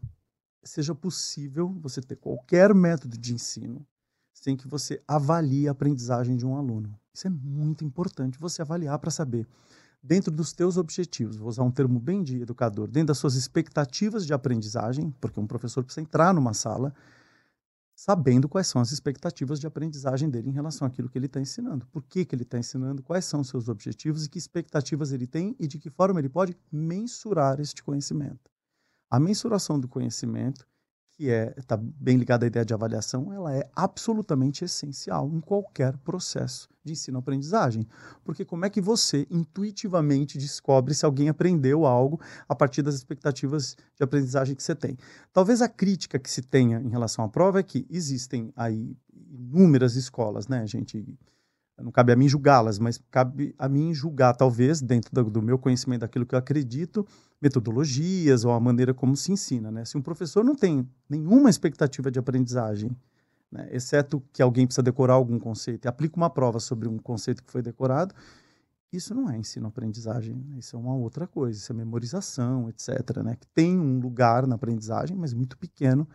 seja possível você ter qualquer método de ensino sem que você avalie a aprendizagem de um aluno. Isso é muito importante você avaliar para saber dentro dos teus objetivos, vou usar um termo bem de educador, dentro das suas expectativas de aprendizagem, porque um professor precisa entrar numa sala sabendo quais são as expectativas de aprendizagem dele em relação àquilo que ele está ensinando. Por que, que ele está ensinando, quais são os seus objetivos e que expectativas ele tem e de que forma ele pode mensurar este conhecimento. A mensuração do conhecimento que é está bem ligada à ideia de avaliação, ela é absolutamente essencial em qualquer processo de ensino-aprendizagem. Porque como é que você intuitivamente descobre se alguém aprendeu algo a partir das expectativas de aprendizagem que você tem? Talvez a crítica que se tenha em relação à prova é que existem aí inúmeras escolas, né, gente? Não cabe a mim julgá-las, mas cabe a mim julgar, talvez, dentro do, do, meu conhecimento daquilo que eu acredito, metodologias ou a maneira como se ensina. Né? Se um professor não tem nenhuma expectativa de aprendizagem, né, exceto que alguém precisa decorar algum conceito e aplica uma prova sobre um conceito que foi decorado, isso não é ensino-aprendizagem, né? isso é uma outra coisa, isso é memorização, etc., né? que tem um lugar na aprendizagem, mas muito pequeno,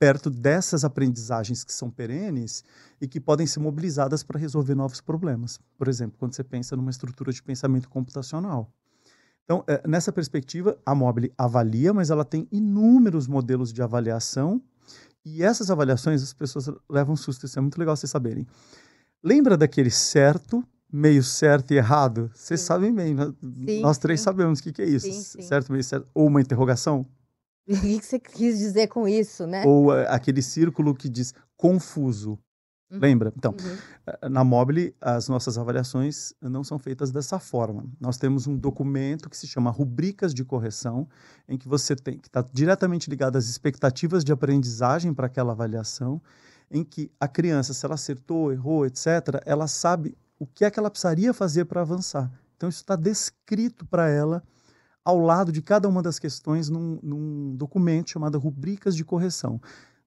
perto dessas aprendizagens que são perenes e que podem ser mobilizadas para resolver novos problemas. Por exemplo, quando você pensa numa estrutura de pensamento computacional. Então, é, nessa perspectiva, a Mobile avalia, mas ela tem inúmeros modelos de avaliação e essas avaliações as pessoas levam susto, isso é muito legal vocês saberem. Lembra daquele certo, meio certo e errado? Vocês sabem bem, né? sim, nós três sim. sabemos o que, que é isso, sim, certo, meio certo, ou uma interrogação? O que você quis dizer com isso, né? Ou uh, aquele círculo que diz confuso. Uhum. Lembra? Então, uhum. Eh, na Mobile, as nossas avaliações não são feitas dessa forma. Nós temos um documento que se chama Rubricas de Correção, em que você tem que está diretamente ligado às expectativas de aprendizagem para aquela avaliação, em que a criança, se ela acertou, errou, etc., ela sabe o que é que ela precisaria fazer para avançar. Então, isso está descrito para ela ao lado de cada uma das questões num, num documento chamado Rubricas de Correção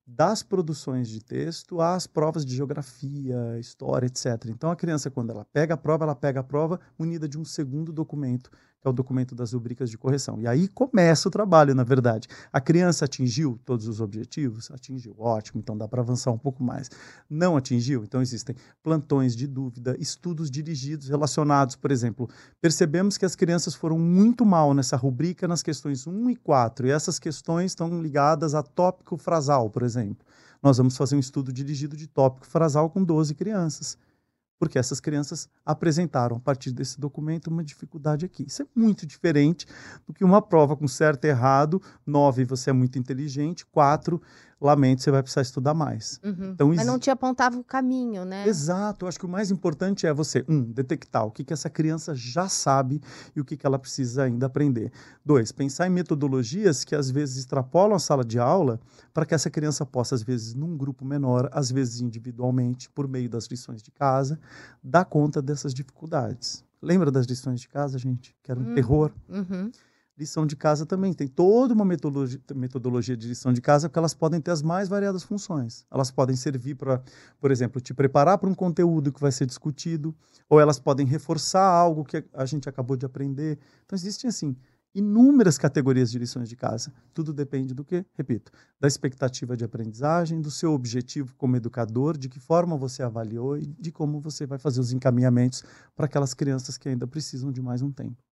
das produções de texto às provas de geografia, história, etc. Então a criança quando ela pega a prova, ela pega a prova munida de um segundo documento que é o documento das rubricas de correção. E aí começa o trabalho, na verdade. A criança atingiu todos os objetivos? Atingiu, ótimo, então dá para avançar um pouco mais. Não atingiu? Então existem plantões de dúvida, estudos dirigidos relacionados, por exemplo, percebemos que as crianças foram muito mal nessa rubrica nas questões 1 e 4, e essas questões estão ligadas a tópico frasal, por exemplo. Nós vamos fazer um estudo dirigido de tópico frasal com 12 crianças porque essas crianças apresentaram, a partir desse documento, uma dificuldade aqui. Isso é muito diferente do que uma prova com certo e errado, nove, você é muito inteligente, quatro, lamento, você vai precisar estudar mais. Uhum. Então, Mas não te apontava o caminho, né? Exato. Eu acho que o mais importante é você, um, detectar o que, que essa criança já sabe e o que, que ela precisa ainda aprender. Dois, pensar em metodologias que às vezes extrapolam a sala de aula para que essa criança possa, às vezes, num grupo menor, às vezes individualmente, por meio das lições de casa, dar conta dessas dificuldades. Lembra das lições de casa, gente? Que era um uhum. terror. Uhum lição de casa também. Tem toda uma metodologia, metodologia de lição de casa porque elas podem ter as mais variadas funções. Elas podem servir para, por exemplo, te preparar para um conteúdo que vai ser discutido, ou elas podem reforçar algo que a gente acabou de aprender. Então, existem, assim, inúmeras categorias de lições de casa. Tudo depende do que? Repito, da expectativa de aprendizagem, do seu objetivo como educador, de que forma você avaliou e de como você vai fazer os encaminhamentos para aquelas crianças que ainda precisam de mais um tempo.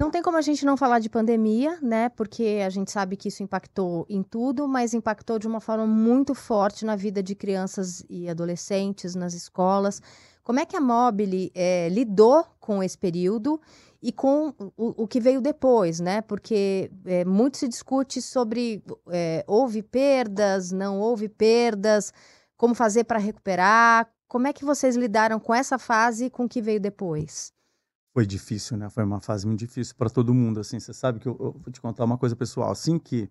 Não tem como a gente não falar de pandemia, né? Porque a gente sabe que isso impactou em tudo, mas impactou de uma forma muito forte na vida de crianças e adolescentes, nas escolas. Como é que a Mobile é, lidou com esse período e com o, o que veio depois, né? Porque é, muito se discute sobre é, houve perdas, não houve perdas, como fazer para recuperar. Como é que vocês lidaram com essa fase e com o que veio depois? Foi difícil, né? Foi uma fase muito difícil para todo mundo. Assim, você sabe que eu, eu, vou te contar uma coisa pessoal. Assim que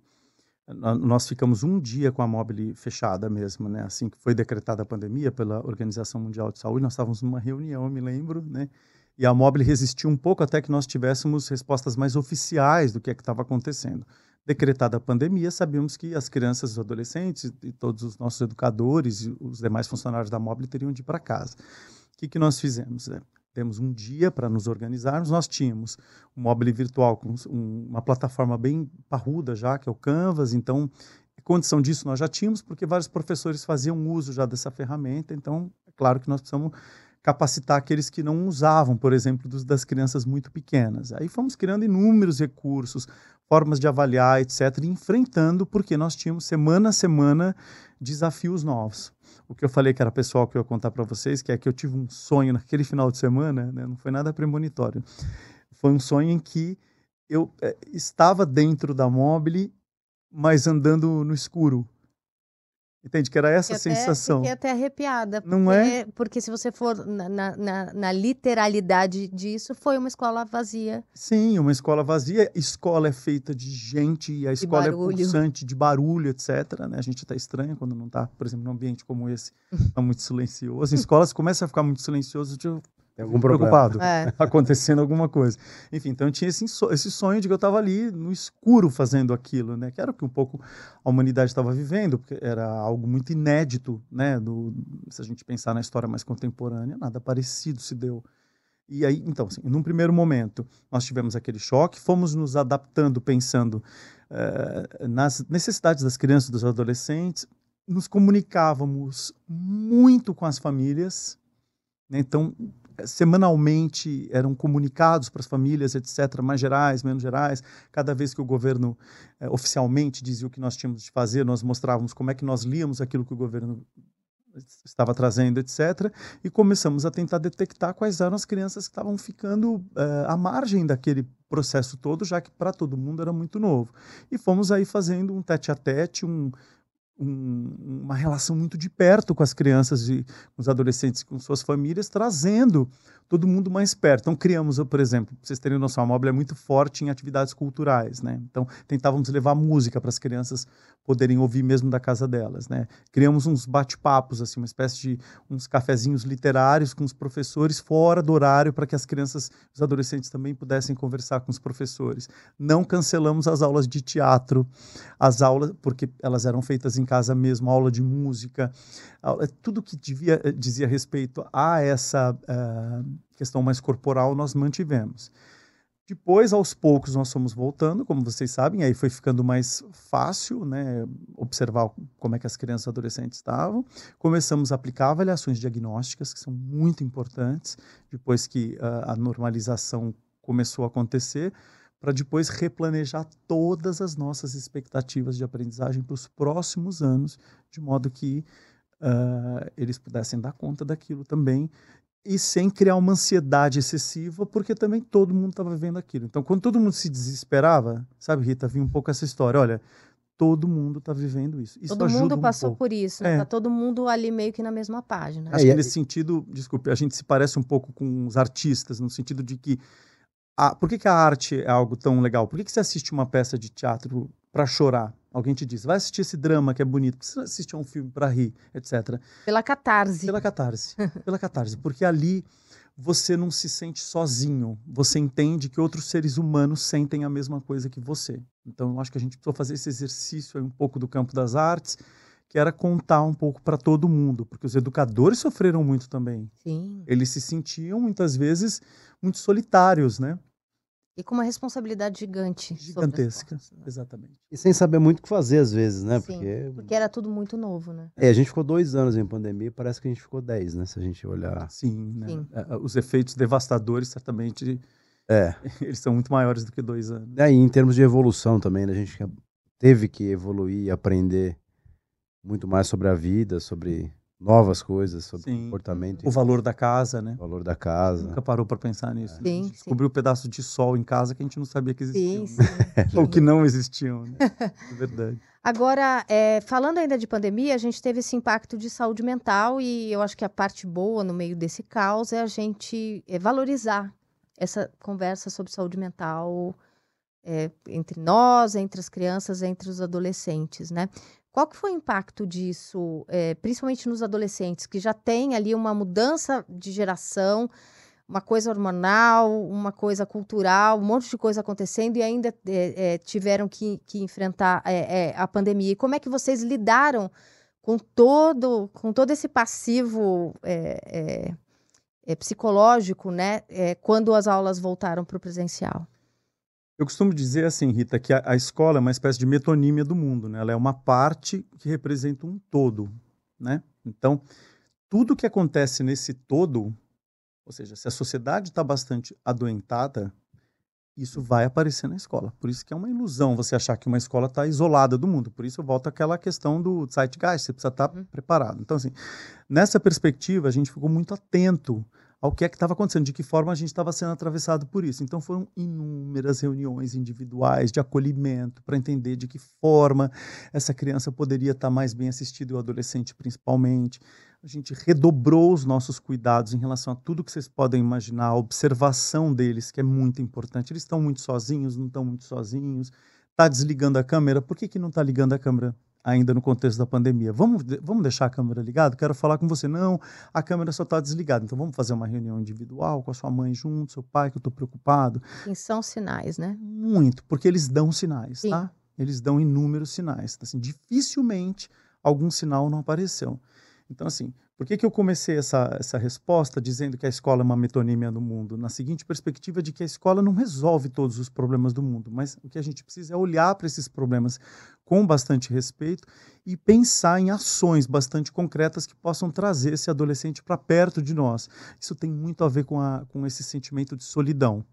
nós ficamos um dia com a Mobile fechada mesmo, né? Assim que foi decretada a pandemia pela Organização Mundial de Saúde, nós estávamos numa reunião, eu me lembro, né? E a Mobile resistiu um pouco até que nós tivéssemos respostas mais oficiais do que é que estava acontecendo. decretada a pandemia, sabíamos que as crianças, os adolescentes e todos os nossos educadores e os demais funcionários da Mobile teriam de ir para casa. O que, que nós fizemos? Né? Temos um dia para nos organizarmos. Nós tínhamos um Mobile virtual com um, uma plataforma bem parruda já, que é o Canvas. Então, condição disso nós já tínhamos, porque vários professores faziam uso já dessa ferramenta. Então, é claro que nós precisamos capacitar aqueles que não usavam, por exemplo, dos, das crianças muito pequenas. Aí fomos criando inúmeros recursos, formas de avaliar, etc., enfrentando, porque nós tínhamos semana a semana desafios novos. O que eu falei que era pessoal que eu ia contar para vocês, que é que eu tive um sonho naquele final de semana, né, não foi nada premonitório. Foi um sonho em que eu é, estava dentro da mobile, mas andando no escuro. Entende? Que era essa Fiquei sensação. Fiquei até arrepiada. Não porque, é? Porque se você for na, na, na, literalidade disso, foi uma escola vazia. Sim, uma escola vazia. Escola é feita de gente, e a escola é pulsante, de barulho, etc. Né? A gente está estranha quando não está, por exemplo, num ambiente como esse, tá muito silencioso. Em escolas começa a ficar muito silencioso, eu Tem algum problema. preocupado. É. acontecendo alguma coisa. Enfim, então eu tinha esse, so- esse sonho de que eu estava ali no escuro fazendo aquilo, né? Que era o que um pouco a humanidade estava vivendo, porque era algo muito inédito, né? Do, se a gente pensar na história mais contemporânea, nada parecido se deu. E aí, então, assim, num primeiro momento, nós tivemos aquele choque, fomos nos adaptando, pensando eh, nas necessidades das crianças e dos adolescentes, nos comunicávamos muito com as famílias, né? Então, semanalmente eram comunicados para as famílias, etc., mais gerais, menos gerais. Cada vez que o governo eh, oficialmente dizia o que nós tínhamos de fazer, nós mostrávamos como é que nós líamos aquilo que o governo estava trazendo, etc. E começamos a tentar detectar quais eram as crianças que estavam ficando eh, à margem daquele processo todo, já que para todo mundo era muito novo. E fomos aí fazendo um tete a tete, um, um, uma relação muito de perto com as crianças e com os adolescentes, com suas famílias, trazendo todo mundo mais perto. Então, criamos, por exemplo, para vocês terem noção, a Mobile é muito forte em atividades culturais, né? Então, tentávamos levar música para as crianças poderem ouvir mesmo da casa delas, né? Criamos uns bate-papos, assim, uma espécie de uns cafezinhos literários com os professores fora do horário para que as crianças, os adolescentes também pudessem conversar com os professores. Não cancelamos as aulas de teatro, as aulas, porque elas eram feitas em casa mesmo, aula de música, aula- tudo que devia, eh, dizia respeito a essa eh, questão mais corporal nós mantivemos. Depois, aos poucos, nós fomos voltando, como vocês sabem, aí foi ficando mais fácil, né, observar como é que as crianças e adolescentes estavam. Começamos a aplicar avaliações diagnósticas, que são muito importantes, depois que ah, a normalização começou a acontecer, para depois replanejar todas as nossas expectativas de aprendizagem para os próximos anos, de modo que ah, eles pudessem dar conta daquilo também e sem criar uma ansiedade excessiva, porque também todo mundo estava vivendo aquilo. Então, quando todo mundo se desesperava, sabe, Rita, vinha um pouco essa história, olha, todo mundo está vivendo isso. isso Todo ajuda mundo um passou pouco. por isso, né? É. Tá todo mundo ali meio que na mesma página. Acho É, que nesse sentido, desculpe, a gente se parece um pouco com os artistas, no sentido de que. A, por que, que a arte é algo tão legal? Por que, que você assiste uma peça de teatro para chorar? Alguém te diz, vai assistir esse drama que é bonito, por que você assiste um filme para rir, etc. Pela catarse. Pela catarse. pela catarse. Porque ali você não se sente sozinho. Você entende que outros seres humanos sentem a mesma coisa que você. Então, eu acho que a gente precisou fazer esse exercício aí um pouco do campo das artes, que era contar um pouco para todo mundo, porque os educadores sofreram muito também. Sim. Eles se sentiam muitas vezes muito solitários, né? E com uma responsabilidade gigante. Gigantesca. costas, né? Exatamente. E sem saber muito o que fazer, às vezes, né? Sim, Porque. Porque era tudo muito novo, né? É, a gente ficou dois anos em pandemia, parece que a gente ficou dez, né? Se a gente olhar. Sim, né? Sim. Eh, Os efeitos devastadores, certamente, É. eles são muito maiores do que dois anos. E aí, em termos de evolução também, né? A gente teve que evoluir e aprender muito mais sobre a vida, sobre novas coisas, sobre Sim. comportamento, O valor da casa, né? o valor da casa. Nunca parou para pensar nisso. né? Sim, descobriu um pedaço de sol em casa que a gente não sabia que existiam. Sim, né? sim. Ou que não existiam. Né? É verdade. Agora, é, falando ainda de pandemia, a gente teve esse impacto de saúde mental e eu acho que a parte boa no meio desse caos é a gente é, valorizar essa conversa sobre saúde mental é, entre nós, entre as crianças, entre os adolescentes, né? Qual que foi o impacto disso, é, principalmente nos adolescentes, que já tem ali uma mudança de geração, uma coisa hormonal, uma coisa cultural, um monte de coisa acontecendo e ainda é, é, tiveram que, que enfrentar a pandemia. E como é que vocês lidaram com todo, com todo esse passivo psicológico, né, quando as aulas voltaram para o presencial? Eu costumo dizer assim, Rita, que a, a, escola é uma espécie de metonímia do mundo, né? Ela é uma parte que representa um todo, né? Então, tudo que acontece nesse todo ou seja, se a sociedade está bastante adoentada, isso vai aparecer na escola. Por isso que é uma ilusão você achar que uma escola está isolada do mundo. Por isso volta àquela questão do zeitgeist, você precisa estar tá uhum. preparado. Então, assim, nessa perspectiva, a gente ficou muito atento ao que é que estava acontecendo, de que forma a gente estava sendo atravessado por isso. Então foram inúmeras reuniões individuais de acolhimento para entender de que forma essa criança poderia estar tá mais bem assistida, e o adolescente principalmente a gente redobrou os nossos cuidados em relação a tudo que vocês podem imaginar, a observação deles, que é muito importante. Eles estão muito sozinhos, não estão muito sozinhos. Está desligando a câmera, por que, que não está ligando a câmera ainda no contexto da pandemia? Vamos, vamos deixar a câmera ligada? Quero falar com você. Não, a câmera só está desligada. Então vamos fazer uma reunião individual com a sua mãe junto, seu pai, que eu estou preocupado. E são sinais, né? Muito, porque eles dão sinais, Sim. tá? Eles dão inúmeros sinais. Assim, dificilmente algum sinal não apareceu. Então, assim, por que, que eu comecei essa, essa resposta dizendo que a escola é uma metonímia do mundo? Na seguinte perspectiva de que a escola não resolve todos os problemas do mundo, mas o que a gente precisa é olhar para esses problemas com bastante respeito e pensar em ações bastante concretas que possam trazer esse adolescente para perto de nós. Isso tem muito a ver com, a, com esse sentimento de solidão,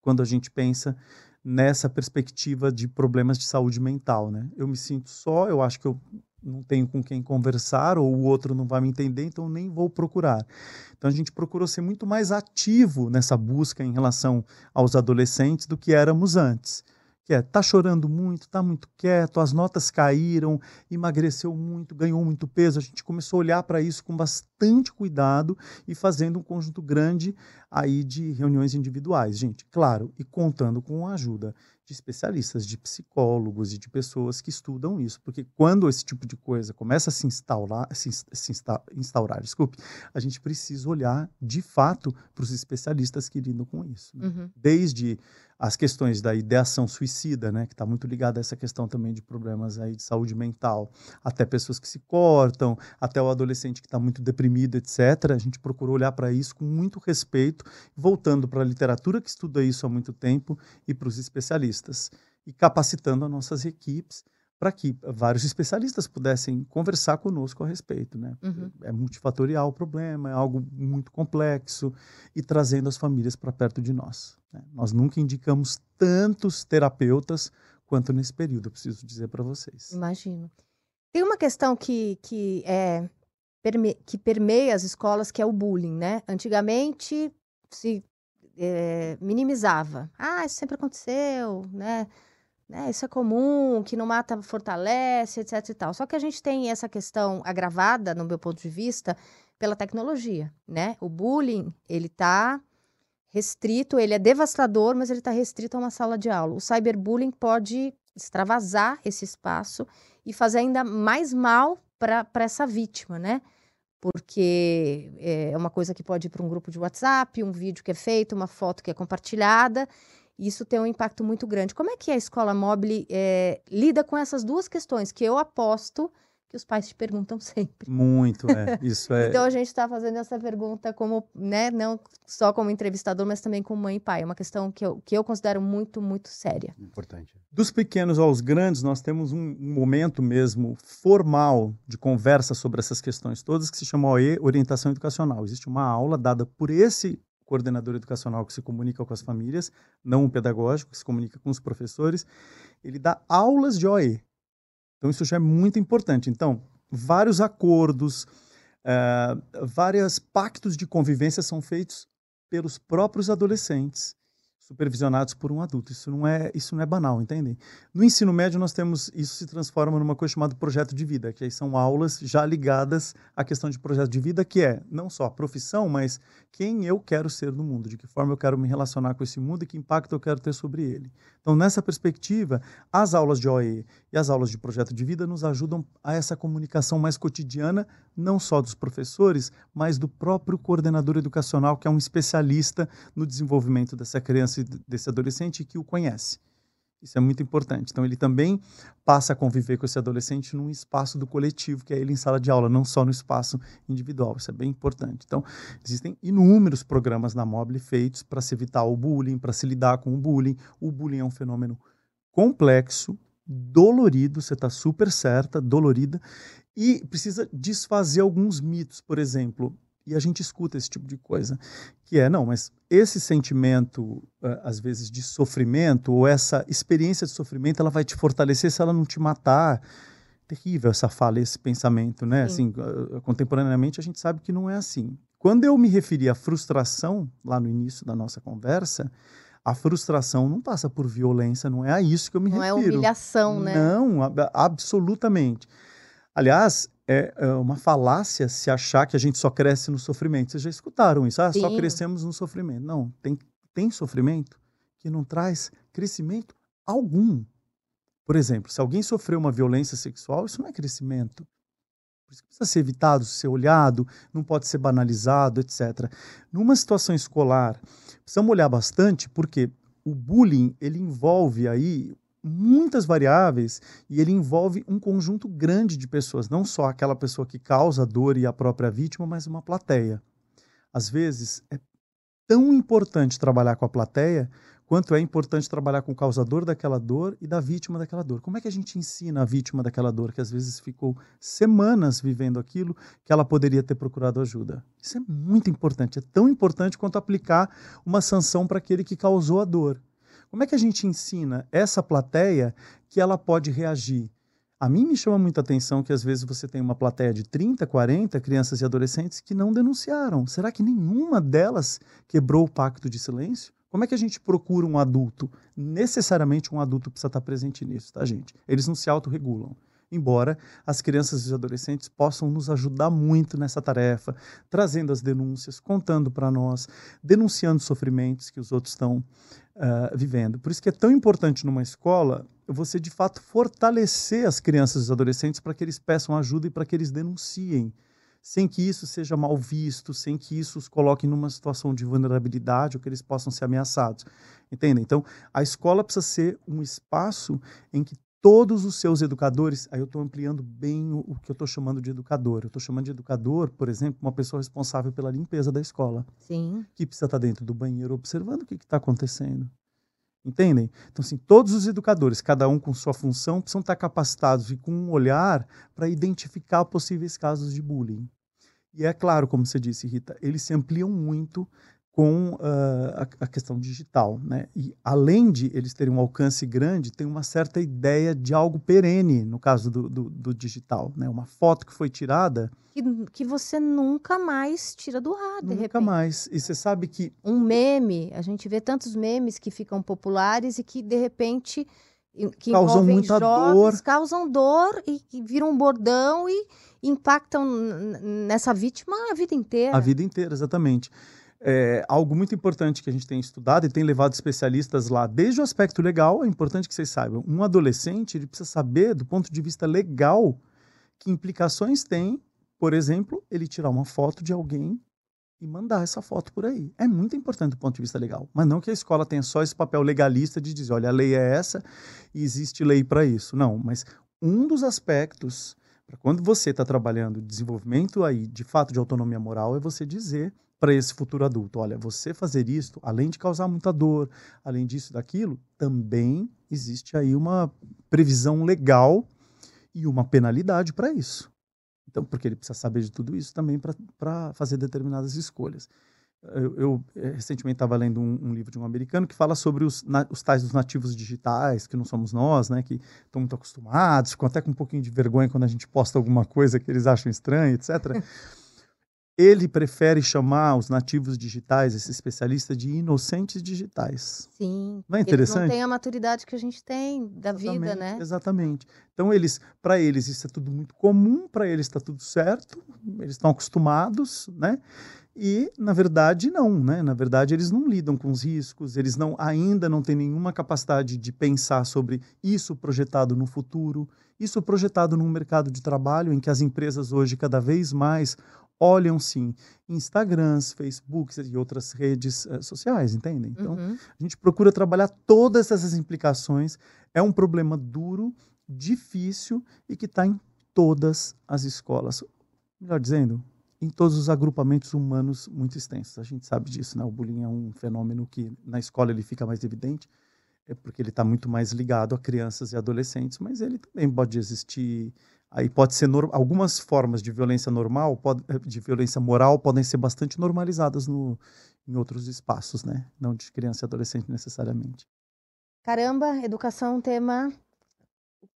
quando a gente pensa nessa perspectiva de problemas de saúde mental, né? Eu me sinto só, eu acho que eu não tenho com quem conversar ou o outro não vai me entender, então nem vou procurar. Então a gente procurou ser muito mais ativo nessa busca em relação aos adolescentes do que éramos antes. Que é, tá chorando muito, tá muito quieto, as notas caíram, emagreceu muito, ganhou muito peso. A gente começou a olhar para isso com bastante cuidado e fazendo um conjunto grande aí de reuniões individuais, gente, claro, e contando com a ajuda de especialistas, de psicólogos e de pessoas que estudam isso, porque quando esse tipo de coisa começa a se instaurar, se, se instaurar, desculpe, a gente precisa olhar de fato para os especialistas que lidam com isso, né? uhum. desde as questões da ideação suicida, né, que está muito ligada a essa questão também de problemas aí de saúde mental, até pessoas que se cortam, até o adolescente que está muito deprimido, etc. A gente procurou olhar para isso com muito respeito, voltando para a literatura que estuda isso há muito tempo e para os especialistas. E capacitando as nossas equipes para que vários especialistas pudessem conversar conosco a respeito. Né? Uhum. É multifatorial o problema, é algo muito complexo e trazendo as famílias para perto de nós. Né? Nós nunca indicamos tantos terapeutas quanto nesse período, eu preciso dizer para vocês. Imagino. Tem uma questão que, que, é, perme, que permeia as escolas, que é o bullying. Né? Antigamente se é, minimizava. Ah, isso sempre aconteceu, né? Né, isso é comum, que não mata fortalece, etc e tal. Só que a gente tem essa questão agravada, no meu ponto de vista, pela tecnologia, né? O bullying, ele está restrito, ele é devastador, mas ele está restrito a uma sala de aula. O cyberbullying pode extravasar esse espaço e fazer ainda mais mal para essa vítima, né? Porque é uma coisa que pode ir para um grupo de WhatsApp, um vídeo que é feito, uma foto que é compartilhada, isso tem um impacto muito grande. Como é que a escola móvel é, lida com essas duas questões que eu aposto que os pais te perguntam sempre? Muito, é. Isso é. então a gente está fazendo essa pergunta como, né, não só como entrevistador, mas também como mãe e pai. É uma questão que eu, que eu considero muito, muito séria. Importante. Dos pequenos aos grandes, nós temos um momento mesmo formal de conversa sobre essas questões todas que se chama OE, Orientação Educacional. Existe uma aula dada por esse coordenador educacional que se comunica com as famílias, não um pedagógico que se comunica com os professores, ele dá aulas de OE. Então, isso já é muito importante. Então, vários acordos, uh, vários pactos de convivência são feitos pelos próprios adolescentes supervisionados por um adulto. Isso não é, isso não é banal, entendem? No ensino médio nós temos isso se transforma numa coisa chamada projeto de vida, que aí são aulas já ligadas à questão de projeto de vida, que é não só a profissão, mas quem eu quero ser no mundo, de que forma eu quero me relacionar com esse mundo e que impacto eu quero ter sobre ele. Então, nessa perspectiva, as aulas de OE e as aulas de projeto de vida nos ajudam a essa comunicação mais cotidiana, não só dos professores, mas do próprio coordenador educacional, que é um especialista no desenvolvimento dessa criança e desse adolescente que o conhece. Isso é muito importante. Então, ele também passa a conviver com esse adolescente num espaço do coletivo, que é ele em sala de aula, não só no espaço individual. Isso é bem importante. Então, existem inúmeros programas na Mobile feitos para se evitar o bullying, para se lidar com o bullying. O bullying é um fenômeno complexo, dolorido, você está super certa, dolorida, e precisa desfazer alguns mitos. Por exemplo, e a gente escuta esse tipo de coisa, que é, não, mas esse sentimento, eh, às vezes, de sofrimento, ou essa experiência de sofrimento, ela vai te fortalecer se ela não te matar. Terrível essa fala, esse pensamento, né? Assim, eh, contemporaneamente, a gente sabe que não é assim. Quando eu me referi à frustração, lá no início da nossa conversa, a frustração não passa por violência, não é a isso que eu me não refiro. Não é humilhação, né? Não, absolutamente. Aliás, é, é uma falácia se achar que a gente só cresce no sofrimento. Vocês já escutaram isso? Ah, Sim. só crescemos no sofrimento. Não, tem, tem sofrimento que não traz crescimento algum. Por exemplo, se alguém sofreu uma violência sexual, isso não é crescimento. Por isso precisa ser evitado, ser olhado, não pode ser banalizado, etc. Numa situação escolar, precisamos olhar bastante, porque o bullying ele envolve aí muitas variáveis e ele envolve um conjunto grande de pessoas, não só aquela pessoa que causa a dor e a própria vítima, mas uma plateia. Às vezes é tão importante trabalhar com a plateia quanto é importante trabalhar com o causador daquela dor e da vítima daquela dor. Como é que a gente ensina a vítima daquela dor que às vezes ficou semanas vivendo aquilo que ela poderia ter procurado ajuda? Isso é muito importante, é tão importante quanto aplicar uma sanção para aquele que causou a dor. Como é que a gente ensina essa plateia que ela pode reagir? A mim me chama muita atenção que às vezes você tem uma plateia de 30, 40 crianças e adolescentes que não denunciaram. Será que nenhuma delas quebrou o pacto de silêncio? Como é que a gente procura um adulto? Necessariamente um adulto precisa estar presente nisso, tá, gente? Eles não se autorregulam embora as crianças e os adolescentes possam nos ajudar muito nessa tarefa, trazendo as denúncias, contando para nós, denunciando sofrimentos que os outros estão uh, vivendo. Por isso que é tão importante numa escola você, de fato, fortalecer as crianças e os adolescentes para que eles peçam ajuda e para que eles denunciem sem que isso seja mal visto, sem que isso os coloque numa situação de vulnerabilidade ou que eles possam ser ameaçados. Entendem? Então, a escola precisa ser um espaço em que todos os seus educadores, aí eu estou ampliando bem o, o que eu estou chamando de educador. Eu estou chamando de educador, por exemplo, uma pessoa responsável pela limpeza da escola. Sim. Que precisa estar tá dentro do banheiro observando o que está acontecendo. Entendem? Então, assim, todos os educadores, cada um com sua função, precisam estar capacitados e com um olhar para identificar possíveis casos de bullying. E é claro, como você disse, Rita, eles se ampliam muito com uh, a, a, questão digital. Né? E além de eles terem um alcance grande, tem uma certa ideia de algo perene, no caso do, do, do digital. Né? Uma foto que foi tirada. Que, que você nunca mais tira do ar, de nunca repente. mais. E você sabe que. Um meme, a gente vê tantos memes que ficam populares e que, de repente. Que causam muita jovens, dor. Causam dor e, e viram um bordão e impactam nessa vítima a vida inteira. A vida inteira, exatamente é, algo muito importante que a gente tem estudado e tem levado especialistas lá, desde o aspecto legal, é importante que vocês saibam, um adolescente ele precisa saber, do ponto de vista legal, que implicações tem, por exemplo, ele tirar uma foto de alguém e mandar essa foto por aí. É muito importante do ponto de vista legal, mas não que a escola tenha só esse papel legalista de dizer, olha, a lei é essa e existe lei para isso. Não, mas um dos aspectos para quando você está trabalhando desenvolvimento aí de fato de autonomia moral é você dizer para esse futuro adulto. Olha, você fazer isso, além de causar muita dor, além disso daquilo, também existe aí uma previsão legal e uma penalidade para isso. Então, porque ele precisa saber de tudo isso também para fazer determinadas escolhas. Eu, eu eh, recentemente estava lendo um, um, livro de um americano que fala sobre os, na, os tais dos nativos digitais, que não somos nós, né, que estão muito acostumados, ficam até com um pouquinho de vergonha quando a gente posta alguma coisa que eles acham estranha, etc. ele prefere chamar os nativos digitais, esse especialista, de inocentes digitais. Sim. Não é interessante? Eles não têm a maturidade que a gente tem da exatamente, vida, né? Exatamente. Então, eles, para eles, isso é tudo muito comum, para eles está tudo certo, eles estão acostumados, né? E, na verdade, não, né? Na verdade, eles não lidam com os riscos, eles não ainda não têm nenhuma capacidade de pensar sobre isso projetado no futuro, isso projetado num mercado de trabalho em que as empresas hoje cada vez mais olham sim Instagrams, Facebooks e outras redes uh, sociais, entendem? Então, uhum. a gente procura trabalhar todas essas implicações. É um problema duro, difícil e que está em todas as escolas. Melhor dizendo, em todos os agrupamentos humanos muito extensos. A gente sabe disso, né? O bullying é um fenômeno que na escola ele fica mais evidente, é porque ele está muito mais ligado a crianças e adolescentes, mas ele também pode existir Aí pode ser algumas formas de violência normal, pode, eh, de violência moral, podem ser bastante normalizadas no, em outros espaços, né? Não de criança e adolescente necessariamente. Caramba, educação é um tema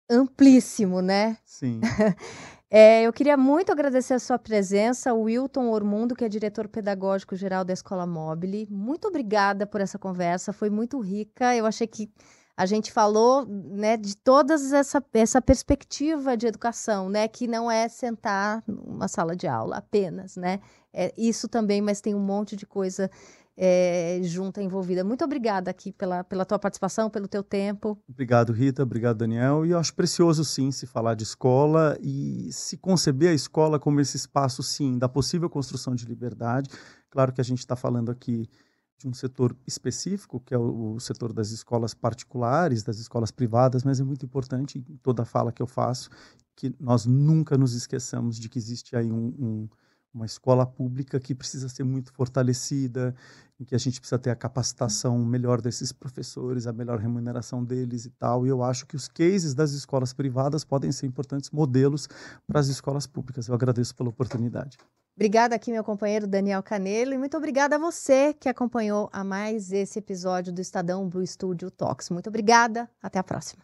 amplíssimo, né? Sim. é, eu queria muito agradecer a sua presença, o Wilton Ormundo, que é diretor pedagógico geral da Escola Mobile. Muito obrigada por essa conversa, foi muito rica. Eu achei que a gente falou né, de toda essa, essa perspectiva de educação, né, que não é sentar numa sala de aula apenas, né? É isso também, mas tem um monte de coisa é, junta envolvida. Muito obrigada aqui pela, pela tua participação, pelo teu tempo. Obrigado, Rita. Obrigado, Daniel. E eu acho precioso, sim, se falar de escola e se conceber a escola como esse espaço, sim, da possível construção de liberdade. Claro que a gente está falando aqui de um setor específico, que é o, setor das escolas particulares, das escolas privadas, mas é muito importante em toda fala que eu faço que nós nunca nos esqueçamos de que existe aí um, um, uma escola pública que precisa ser muito fortalecida, em que a gente precisa ter a capacitação melhor desses professores, a melhor remuneração deles e tal. E eu acho que os cases das escolas privadas podem ser importantes modelos para as escolas públicas. Eu agradeço pela oportunidade. Obrigada aqui, meu companheiro Daniel Canelo, e muito obrigada a você que acompanhou a mais esse episódio do Estadão Blue Studio Talks. Muito obrigada, até a próxima.